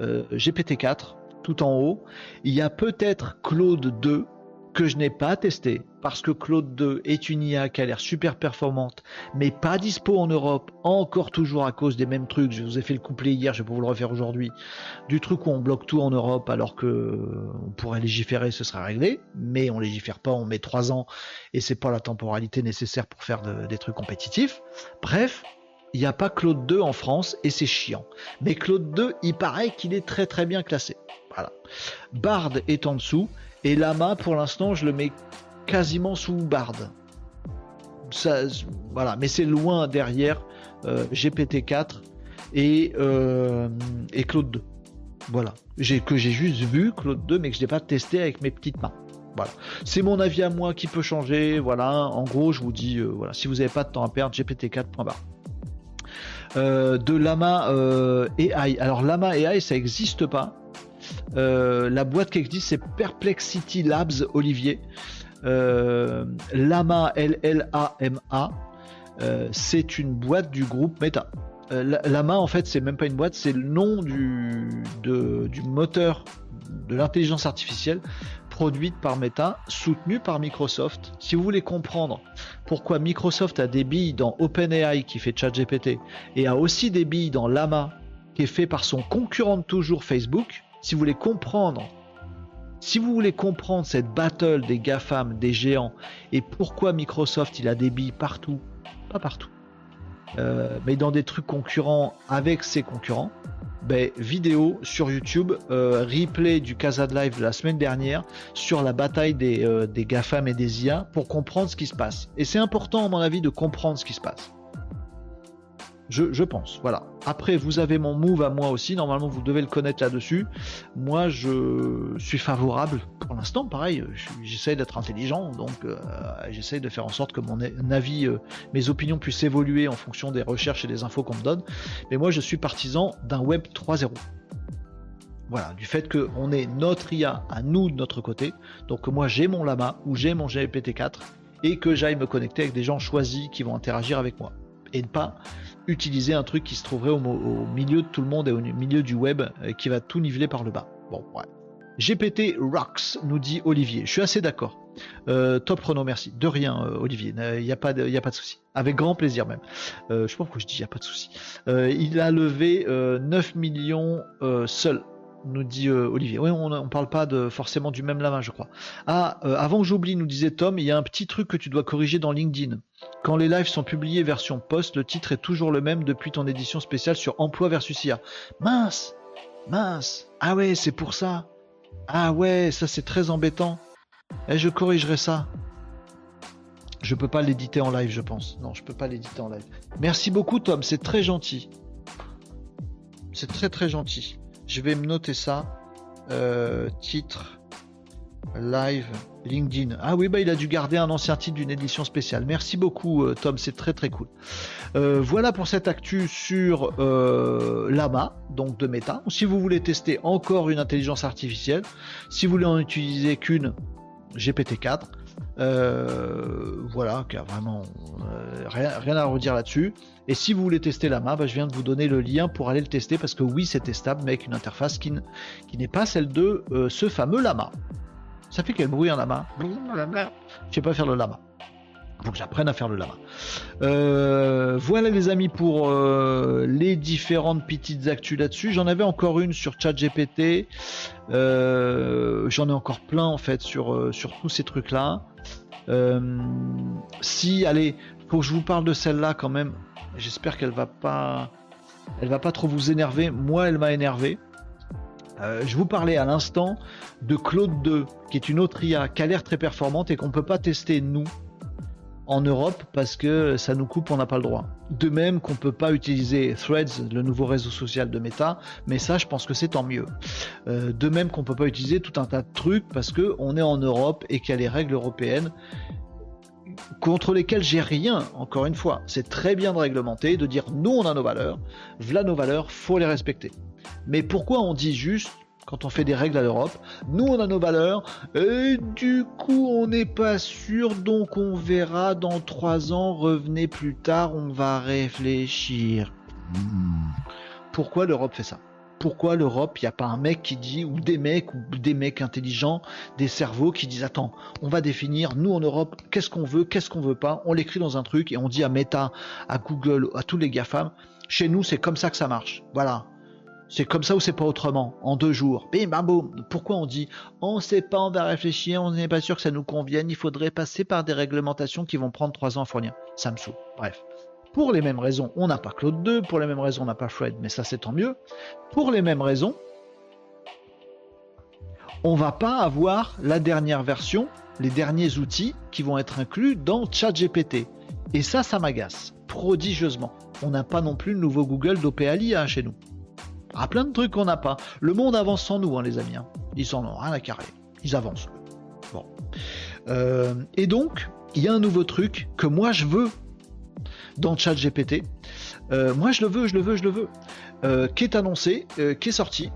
euh, GPT-4 tout en haut. Il y a peut-être Claude 2 que je n'ai pas testé parce que Claude 2 est une IA qui a l'air super performante, mais pas dispo en Europe, encore toujours à cause des mêmes trucs. Je vous ai fait le couplet hier, je vais vous le refaire aujourd'hui. Du truc où on bloque tout en Europe alors que on pourrait légiférer, ce serait réglé, mais on légifère pas, on met 3 ans et c'est pas la temporalité nécessaire pour faire de- des trucs compétitifs. Bref, il n'y a pas Claude 2 en France et c'est chiant. Mais Claude 2, il paraît qu'il est très très bien classé. Voilà. Bard est en dessous et Lama, pour l'instant, je le mets quasiment sous Bard. Voilà, mais c'est loin derrière euh, GPT-4 et, euh, et Claude 2. Voilà. J'ai, que j'ai juste vu Claude 2, mais que je n'ai pas testé avec mes petites mains. Voilà. C'est mon avis à moi qui peut changer. Voilà. En gros, je vous dis, euh, voilà, si vous n'avez pas de temps à perdre, GPT4.bar. Euh, de Lama euh, AI. Alors Lama AI, ça n'existe pas. Euh, la boîte qui existe, c'est Perplexity Labs Olivier. Euh, Lama, L-L-A-M-A, euh, c'est une boîte du groupe Meta. La- Lama, en fait, c'est même pas une boîte, c'est le nom du moteur de l'intelligence artificielle produite par Meta, soutenue par Microsoft. Si vous voulez comprendre pourquoi Microsoft a des billes dans OpenAI qui fait ChatGPT et a aussi des billes dans Lama qui est fait par son concurrent de toujours Facebook, si vous voulez comprendre cette battle des GAFAM, des géants, et pourquoi Microsoft il a des billes partout, pas partout, euh, mais dans des trucs concurrents avec ses concurrents, ben, vidéo sur YouTube, euh, replay du Casa de Live de la semaine dernière sur la bataille des, euh, des GAFAM et des IA pour comprendre ce qui se passe. Et c'est important, à mon avis, de comprendre ce qui se passe. Je, pense, voilà. Après, vous avez mon move à moi aussi. Normalement, vous devez le connaître là-dessus. Moi, je suis favorable pour l'instant. Pareil, j'essaye d'être intelligent, donc euh, j'essaye de faire en sorte que mon avis, euh, mes opinions puissent évoluer en fonction des recherches et des infos qu'on me donne. Mais moi, je suis partisan d'un web 3.0. Voilà, du fait qu'on ait notre IA à nous de notre côté. Donc moi, j'ai mon Lama ou j'ai mon GPT-4 et que j'aille me connecter avec des gens choisis qui vont interagir avec moi et ne pas utiliser un truc qui se trouverait au, milieu de tout le monde et au milieu du web euh, qui va tout niveler par le bas. Bon, ouais. GPT rocks, nous dit Olivier. Je suis assez d'accord. Euh, top chrono, merci. De rien, euh, Olivier. Il n'y a pas de, pas de souci. Avec grand plaisir même. Je sais pas pourquoi je dis il n'y a pas de souci. Il a levé euh, 9 millions seul, nous dit euh, Olivier. Oui, on ne parle pas de, forcément du même lama, je crois. Ah, euh, avant que j'oublie, nous disait Tom, il y a un petit truc que tu dois corriger dans LinkedIn. Quand les lives sont publiés version post, le titre est toujours le même depuis ton édition spéciale sur Emploi versus IA. Mince Mince Ah ouais, c'est pour ça Ah ouais, ça c'est très embêtant. Et je corrigerai ça. Je peux pas l'éditer en live, je pense. Non, je peux pas l'éditer en live. Merci beaucoup, Tom, c'est très gentil. C'est très très gentil. Je vais me noter ça. Euh, titre Live LinkedIn. Ah oui, bah il a dû garder un ancien titre d'une édition spéciale. Merci beaucoup euh, Tom, c'est très très cool. Euh, voilà pour cette actu sur Lama, donc de Meta. Si vous voulez tester encore une intelligence artificielle, si vous voulez en utiliser qu'une, GPT-4. Voilà, qui a vraiment rien, à redire là-dessus. Et si vous voulez tester Lama, bah, je viens de vous donner le lien pour aller le tester parce que oui, c'est testable, mais avec une interface qui, n'est pas celle de ce fameux Lama. Ça fait quel bruit un lama Je sais pas faire le lama. Faut que j'apprenne à faire le lama. Euh, voilà les amis pour euh, les différentes petites actus là-dessus. J'en avais encore une sur ChatGPT. Euh, J'en ai encore plein en fait sur, tous ces trucs-là. si, allez, faut que je vous parle de celle-là quand même. J'espère qu'elle va pas, elle va pas trop vous énerver. Moi, elle m'a énervé. Je vous parlais à l'instant de Claude 2, qui est une autre IA qui a l'air très performante et qu'on ne peut pas tester nous en Europe parce que ça nous coupe, on n'a pas le droit. De même qu'on ne peut pas utiliser Threads, le nouveau réseau social de Meta, mais ça je pense que c'est tant mieux. Euh, de même qu'on ne peut pas utiliser tout un tas de trucs parce qu'on est en Europe et qu'il y a les règles européennes contre lesquelles j'ai rien, encore une fois. C'est très bien de réglementer, de dire nous on a nos valeurs, voilà nos valeurs, faut les respecter. Mais pourquoi on dit juste, quand on fait des règles à l'Europe, nous on a nos valeurs, et du coup on n'est pas sûr, donc on verra dans trois ans, revenez plus tard, on va réfléchir. Hmm. Pourquoi l'Europe fait ça? Pourquoi l'Europe, il n'y a pas un mec qui dit, ou des mecs, ou des mecs intelligents, des cerveaux qui disent attends, on va définir, nous en Europe, qu'est-ce qu'on veut, qu'est-ce qu'on veut pas, on l'écrit dans un truc et on dit à Meta, à Google, à tous les GAFAM, chez nous c'est comme ça que ça marche. Voilà, c'est comme ça ou c'est pas autrement, en deux jours. Bim, bam, boum. Pourquoi on dit on sait pas, on va réfléchir, on n'est pas sûr que ça nous convienne, il faudrait passer par des réglementations qui vont prendre trois ans à fournir. Ça me saoule. Bref. Pour les mêmes raisons, on n'a pas Claude 2, pour les mêmes raisons, on n'a pas Fred, mais ça c'est tant mieux. Pour les mêmes raisons, on va pas avoir la dernière version, les derniers outils qui vont être inclus dans ChatGPT. Et ça, ça m'agace prodigieusement. On n'a pas non plus le nouveau Google d'OPALI hein, chez nous. Ah, plein de trucs qu'on n'a pas. Le monde avance sans nous, hein, les amis. Hein. Ils en ont rien à carrer. Ils avancent. Bon. Euh, et donc, il y a un nouveau truc que moi je veux dans ChatGPT. Euh, moi je le veux, je le veux, je le veux. Euh, qui est annoncé, qui est sorti,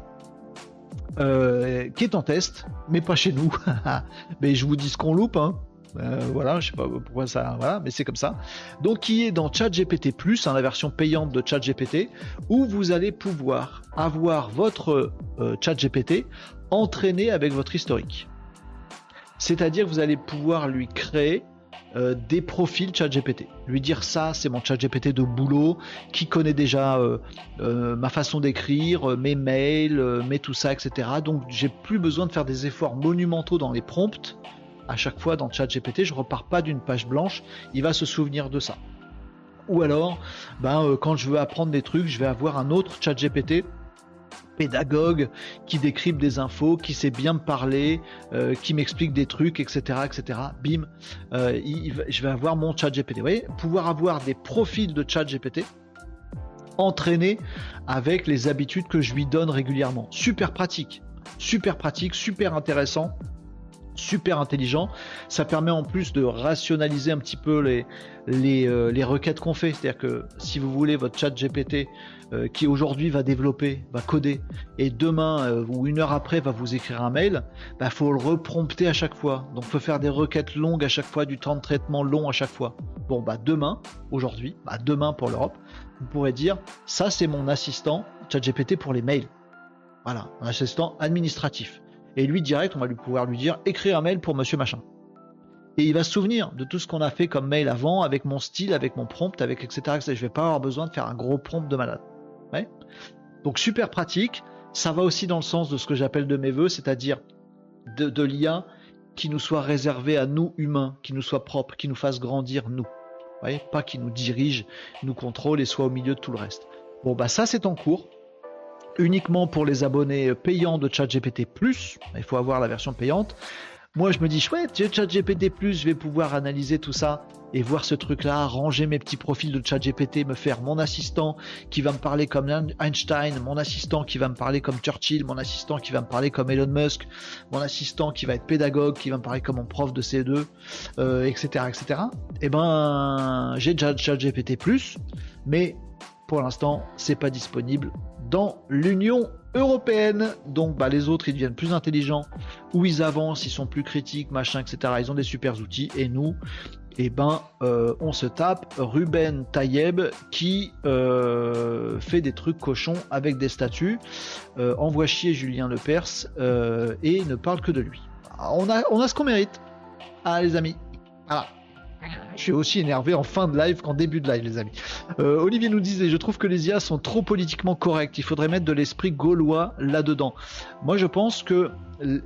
qui est en test, mais pas chez nous. mais je vous dis ce qu'on loupe. Hein. Euh, voilà, je sais pas pourquoi ça, voilà, mais c'est comme ça. Donc, qui est dans ChatGPT Plus, hein, la version payante de ChatGPT, où vous allez pouvoir avoir votre euh, ChatGPT entraîné avec votre historique. C'est-à-dire que vous allez pouvoir lui créer euh, des profils ChatGPT. Lui dire ça, c'est mon ChatGPT de boulot, qui connaît déjà ma façon d'écrire, mes mails, mes tout ça, etc. Donc j'ai plus besoin de faire des efforts monumentaux dans les prompts à chaque fois dans ChatGPT, je repars pas d'une page blanche, il va se souvenir de ça. Ou alors, ben, euh, quand je veux apprendre des trucs, je vais avoir un autre ChatGPT pédagogue qui décrypte des infos, qui sait bien me parler, euh, qui m'explique des trucs, etc., etc. Bim, euh, je vais avoir mon ChatGPT. Vous voyez, pouvoir avoir des profils de ChatGPT entraînés avec les habitudes que je lui donne régulièrement. Super pratique, super pratique, super intéressant super intelligent. Ça permet en plus de rationaliser un petit peu les, les, euh, requêtes qu'on fait. C'est-à-dire que si vous voulez votre chat GPT euh, qui aujourd'hui va développer, va coder, et demain euh, ou une heure après va vous écrire un mail, il bah, faut le reprompter à chaque fois. Donc il faut faire des requêtes longues à chaque fois, du temps de traitement long à chaque fois. Bon bah demain, aujourd'hui, bah demain pour l'Europe, vous pourrez dire ça c'est mon assistant chat GPT pour les mails. Voilà, un assistant administratif et lui direct, on va lui pouvoir lui dire écrire un mail pour monsieur machin. Et il va se souvenir de tout ce qu'on a fait comme mail avant, avec mon style, avec mon prompt, avec etc. etc. Je vais pas avoir besoin de faire un gros prompt de malade. Donc super pratique. Ça va aussi dans le sens de ce que j'appelle de mes voeux, c'est-à-dire de, de l'IA qui nous soit réservé à nous humains, qui nous soit propre, qui nous fasse grandir nous. pas qui nous dirige, nous contrôle et soit au milieu de tout le reste. Bon bah ça c'est en cours uniquement pour les abonnés payants de ChatGPT+. Il faut avoir la version payante. Moi, je me dis, chouette, j'ai ChatGPT+, je vais pouvoir analyser tout ça et voir ce truc-là, ranger mes petits profils de ChatGPT, me faire mon assistant qui va me parler comme Einstein, mon assistant qui va me parler comme Churchill, mon assistant qui va me parler comme Elon Musk, mon assistant qui va être pédagogue, qui va me parler comme mon prof de CE2, etc., etc. Eh ben, j'ai déjà ChatGPT+, mais pour l'instant, c'est pas disponible dans l'Union européenne. Donc bah, les autres, ils deviennent plus intelligents, ou ils avancent, ils sont plus critiques, machin, etc. Ils ont des super outils. Et nous, eh ben, euh, on se tape Ruben Tayeb qui euh, fait des trucs cochons avec des statuts, euh, envoie chier Julien Lepers et ne parle que de lui. On a, on a ce qu'on mérite. Ah les amis. Voilà. Je suis aussi énervé en fin de live qu'en début de live, les amis. Euh, Olivier nous disait, je trouve que les IA sont trop politiquement correctes. Il faudrait mettre de l'esprit gaulois là-dedans. Moi, je pense que,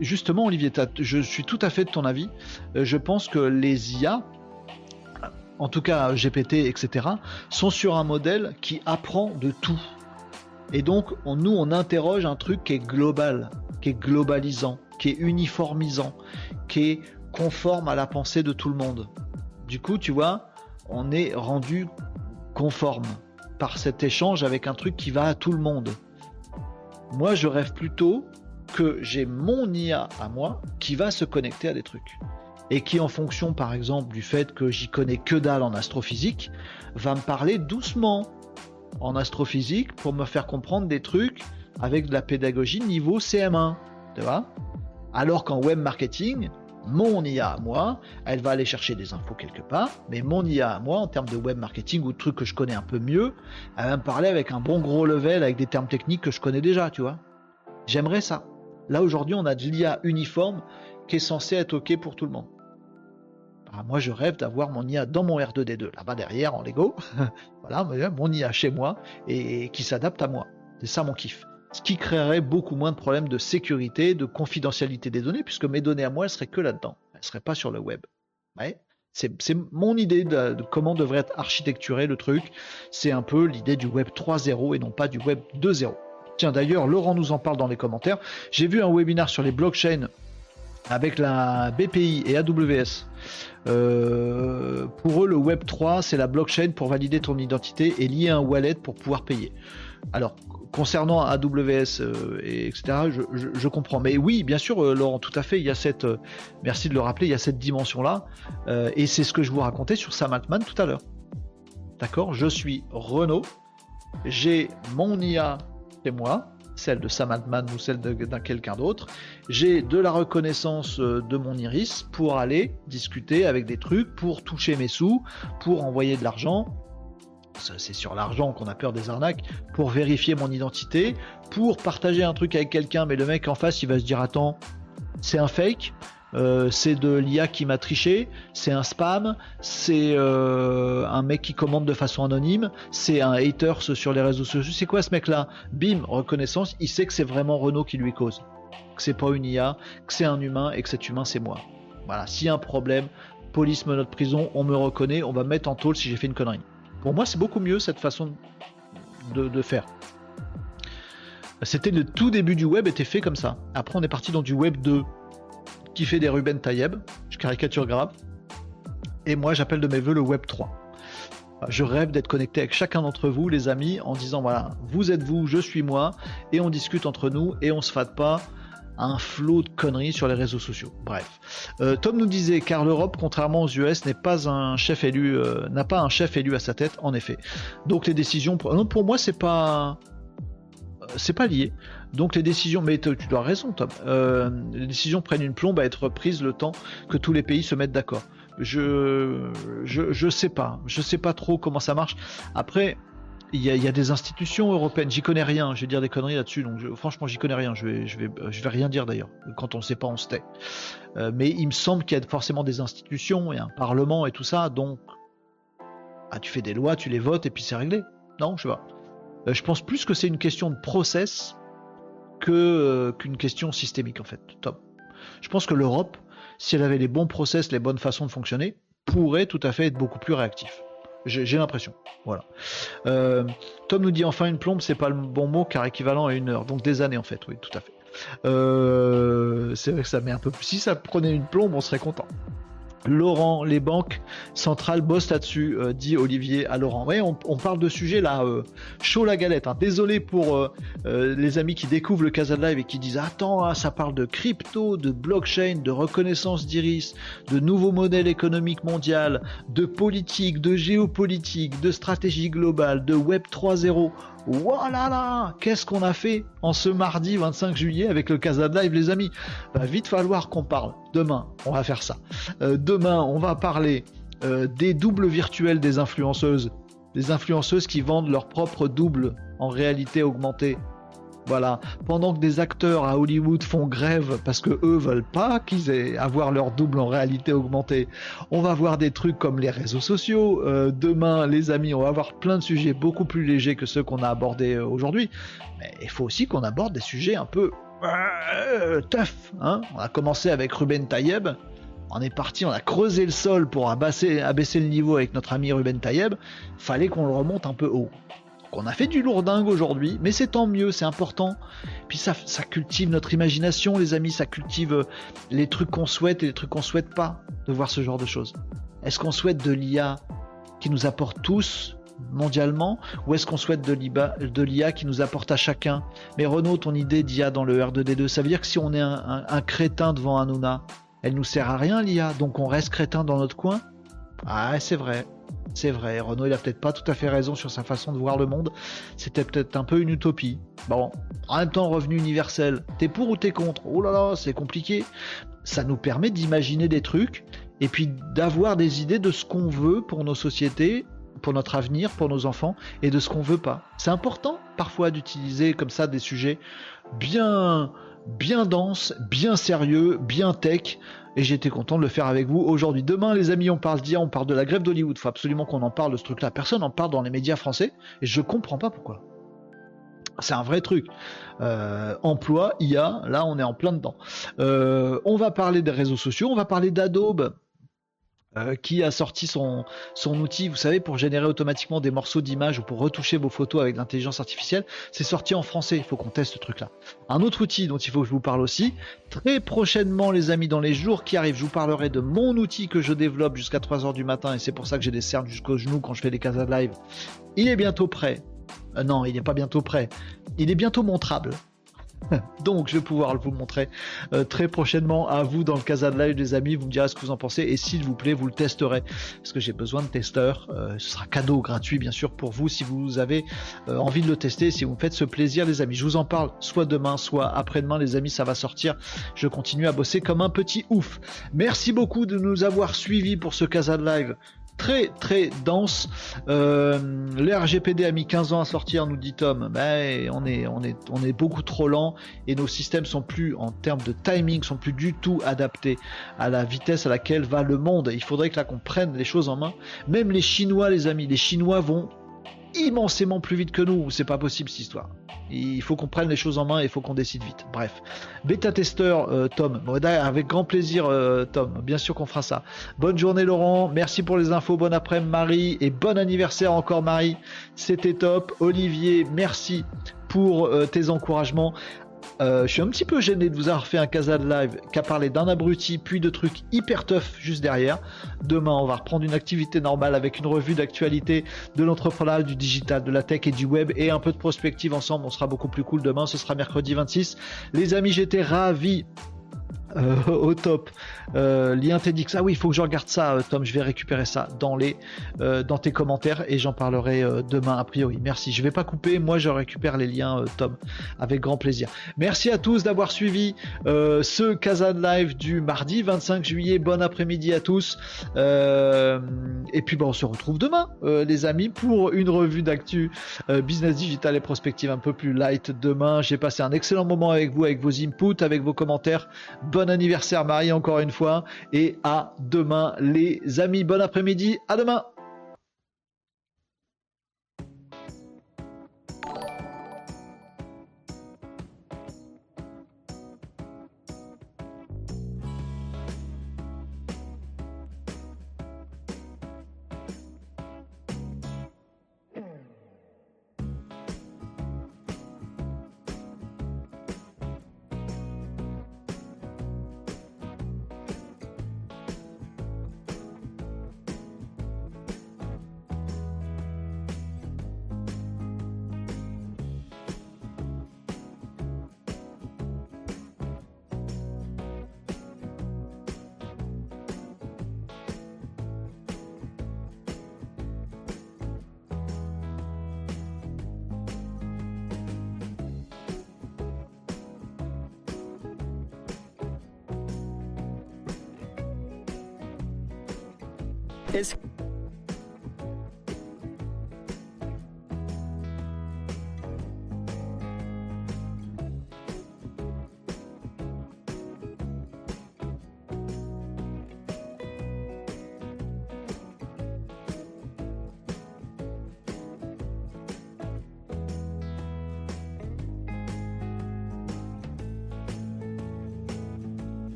justement, Olivier, je suis tout à fait de ton avis. Euh, je pense que les IA, en tout cas GPT, etc., sont sur un modèle qui apprend de tout. Et donc, nous, on interroge un truc qui est global, qui est globalisant, qui est uniformisant, qui est conforme à la pensée de tout le monde. Du coup, tu vois, on est rendu conforme par cet échange avec un truc qui va à tout le monde. Moi, je rêve plutôt que j'ai mon IA à moi qui va se connecter à des trucs. Et qui, en fonction, par exemple, du fait que j'y connais que dalle en astrophysique, va me parler doucement en astrophysique pour me faire comprendre des trucs avec de la pédagogie niveau CM1. Tu vois Alors qu'en web marketing, mon IA à moi, elle va aller chercher des infos quelque part, mais mon IA à moi, en termes de web marketing ou de trucs que je connais un peu mieux, elle va me parler avec un bon gros level, avec des termes techniques que je connais déjà, tu vois. J'aimerais ça. Là aujourd'hui, on a de l'IA uniforme qui est censé être OK pour tout le monde. Ah, moi, je rêve d'avoir mon IA dans mon R2D2, là-bas derrière en Lego. voilà, mon IA chez moi et qui s'adapte à moi. C'est ça mon kiff ce qui créerait beaucoup moins de problèmes de sécurité, de confidentialité des données, puisque mes données à moi, elles seraient que là-dedans. Elles ne seraient pas sur le web. c'est mon idée de, comment devrait être architecturé le truc. C'est un peu l'idée du web 3.0 et non pas du web 2.0. Tiens, d'ailleurs, Laurent nous en parle dans les commentaires. J'ai vu un webinaire sur les blockchains avec la BPI et AWS. Euh, pour eux, le Web 3, c'est la blockchain pour valider ton identité et lier un wallet pour pouvoir payer. Alors, concernant AWS euh, et etc. Je, comprends. Mais oui, bien sûr, euh, Laurent, tout à fait. Il y a cette, euh, merci de le rappeler, il y a cette dimension-là, et c'est ce que je vous racontais sur Sam Altman tout à l'heure. D'accord? Je suis Renault, j'ai mon IA chez moi, celle de Sam Altman ou celle d'un quelqu'un d'autre. J'ai de la reconnaissance de mon iris pour aller discuter avec des trucs, pour toucher mes sous, pour envoyer de l'argent, c'est sur l'argent qu'on a peur des arnaques, pour vérifier mon identité, pour partager un truc avec quelqu'un, mais le mec en face il va se dire attends, c'est un fake, euh, c'est de l'IA qui m'a triché, c'est un spam, c'est euh, un mec qui commande de façon anonyme, c'est un hater sur les réseaux sociaux. C'est quoi ce mec-là? Bim, reconnaissance, il sait que c'est vraiment Renault qui lui cause, que c'est pas une IA, que c'est un humain et que cet humain c'est moi. Voilà, s'il y a un problème, police me note prison, on me reconnaît, on va me mettre en tôle si j'ai fait une connerie. Pour moi, c'est beaucoup mieux cette façon de, faire. C'était le tout début du web était fait comme ça. Après, on est parti dans du web 2 qui fait des Ruben Tayeb. Je caricature grave. Et moi, j'appelle de mes voeux le web 3. Je rêve d'être connecté avec chacun d'entre vous, les amis, en disant voilà, vous êtes vous, je suis moi, et on discute entre nous et on se fate pas un flot de conneries sur les réseaux sociaux. Bref. Euh, Tom nous disait car l'Europe, contrairement aux US, n'est pas un chef élu, euh, n'a pas un chef élu à sa tête, en effet. Donc les décisions, pour, non, pour moi c'est pas, euh, c'est pas lié. Donc les décisions, mais tu dois raison Tom. les décisions prennent une plombe à être prises le temps que tous les pays se mettent d'accord. Je, je, je sais pas, je sais pas trop comment ça marche. Après, il y, a, des institutions européennes, j'y connais rien, je vais dire des conneries là-dessus, donc franchement j'y connais rien, je vais, je, vais, je vais rien dire d'ailleurs. Quand on ne sait pas, on se tait. Euh, mais il me semble qu'il y a forcément des institutions et un parlement et tout ça, donc ah, tu fais des lois, tu les votes et puis c'est réglé. Non, je sais pas. Euh, je pense plus que c'est une question de process que euh, qu'une question systémique en fait. Top. Je pense que l'Europe, si elle avait les bons process, les bonnes façons de fonctionner, pourrait tout à fait être beaucoup plus réactif. J'ai l'impression. Voilà. Euh, Tom nous dit enfin une plombe, c'est pas le bon mot car équivalent à une heure. Donc des années en fait, oui, tout à fait. Euh, c'est vrai que ça met un peu plus. Si ça prenait une plombe, on serait content. Laurent, les banques centrales bossent là-dessus, euh, dit Olivier à Laurent. Ouais, on, parle de sujets là, euh, chaud la galette. hein. Désolé pour euh, euh, les amis qui découvrent le Casa de Live et qui disent Attends, ah, ça parle de crypto, de blockchain, de reconnaissance d'iris, de nouveaux modèles économiques mondiaux, de politique, de géopolitique, de stratégie globale, de Web 3.0. Voilà là Qu'est-ce qu'on a fait en ce mardi 25 juillet avec le Casa Live, les amis? Va vite falloir qu'on parle. Demain, on va faire ça. Euh, demain, on va parler euh, des doubles virtuels des influenceuses. Des influenceuses qui vendent leur propre double en réalité augmentée. Voilà. Pendant que des acteurs à Hollywood font grève parce que eux veulent pas qu'ils aient avoir leur double en réalité augmentée, on va voir des trucs comme les réseaux sociaux. Euh, demain, les amis, on va avoir plein de sujets beaucoup plus légers que ceux qu'on a abordés euh, aujourd'hui. Mais il faut aussi qu'on aborde des sujets un peu euh, tough. Hein on a commencé avec Ruben Tayeb. On est parti, on a creusé le sol pour abaisser, abaisser le niveau avec notre ami Ruben Tayeb. Fallait qu'on le remonte un peu haut. Donc on a fait du lourdingue aujourd'hui, mais c'est tant mieux, c'est important. Puis ça, cultive notre imagination, les amis, ça cultive euh, les trucs qu'on souhaite et les trucs qu'on souhaite pas de voir ce genre de choses. Est-ce qu'on souhaite de l'IA qui nous apporte tous mondialement ou est-ce qu'on souhaite de l'IA, qui nous apporte à chacun? Mais Renaud, ton idée d'IA dans le R2D2, ça veut dire que si on est un, un- un crétin devant Hanouna, elle nous sert à rien l'IA, donc on reste crétin dans notre coin? Ah, c'est vrai. C'est vrai, Renaud il a peut-être pas tout à fait raison sur sa façon de voir le monde. C'était peut-être un peu une utopie. Bon, en même temps, revenu universel, t'es pour ou t'es contre? Oh là là, c'est compliqué. Ça nous permet d'imaginer des trucs et puis d'avoir des idées de ce qu'on veut pour nos sociétés, pour notre avenir, pour nos enfants et de ce qu'on veut pas. C'est important parfois d'utiliser comme ça des sujets bien bien denses, bien sérieux, bien tech et j'étais content de le faire avec vous aujourd'hui. Demain, les amis, on parle d'IA, on parle de la grève d'Hollywood. Faut absolument qu'on en parle de ce truc-là. Personne n'en parle dans les médias français et je comprends pas pourquoi. C'est un vrai truc. Euh, emploi, IA, là on est en plein dedans. Euh, on va parler des réseaux sociaux, on va parler d'Adobe. Euh, qui a sorti son, son outil, vous savez, pour générer automatiquement des morceaux d'images ou pour retoucher vos photos avec l'intelligence artificielle. C'est sorti en français, il faut qu'on teste ce truc-là. Un autre outil dont il faut que je vous parle aussi, très prochainement les amis, dans les jours qui arrivent, je vous parlerai de mon outil que je développe jusqu'à 3h du matin et c'est pour ça que j'ai des cernes jusqu'au genou quand je fais des casas live. Il est bientôt prêt. Euh, non, il n'est pas bientôt prêt. Il est bientôt montrable. Donc je vais pouvoir vous le montrer euh, très prochainement à vous dans le Casa de Live les amis, vous me direz ce que vous en pensez et s'il vous plaît vous le testerez. Parce que j'ai besoin de testeurs, Euh, ce sera cadeau gratuit bien sûr pour vous si vous avez euh, envie de le tester, si vous me faites ce plaisir les amis, je vous en parle soit demain soit après-demain les amis ça va sortir, je continue à bosser comme un petit ouf. Merci beaucoup de nous avoir suivis pour ce Casa de Live très très dense. Euh, a mis 15 ans à sortir, nous dit Tom. On est on est on est beaucoup trop lent et nos systèmes sont plus en termes de timing sont plus du tout adaptés à la vitesse à laquelle va le monde. Il faudrait que là qu'on prenne les choses en main. Même les Chinois, les amis, les Chinois vont immensément plus vite que nous. C'est pas possible cette histoire. Il faut qu'on prenne les choses en main et il faut qu'on décide vite. Bref. Bêta testeur, euh, Tom. Bon, d'ailleurs, avec grand plaisir, euh, Tom. Bien sûr qu'on fera ça. Bonne journée, Laurent. Merci pour les infos. Bon après-midi, Marie. Et bon anniversaire encore, Marie. C'était top. Olivier, merci pour euh, tes encouragements. Euh, je suis un petit peu gêné de vous avoir fait un casa de live qui a parlé d'un abruti puis de trucs hyper tough juste derrière. Demain, on va reprendre une activité normale avec une revue d'actualité de l'entrepreneuriat, du digital, de la tech et du web et un peu de prospective ensemble. On sera beaucoup plus cool demain. Ce sera mercredi 26. Les amis, j'étais ravi. Euh, au top. Euh, lien TEDx. Ah oui, il faut que je regarde ça, euh, Tom. Je vais récupérer ça dans les, dans tes commentaires et j'en parlerai demain a priori. Merci. Je vais pas couper. Moi, je récupère les liens, Tom, avec grand plaisir. Merci à tous d'avoir suivi ce Kazan Live du mardi 25 juillet. Bon après-midi à tous. Et puis, bon, on se retrouve demain, les amis, pour une revue d'actu business digital et prospective un peu plus light demain. J'ai passé un excellent moment avec vous, avec vos inputs, avec vos commentaires. Bon anniversaire Marie encore une fois et à demain les amis. Bon après-midi, à demain.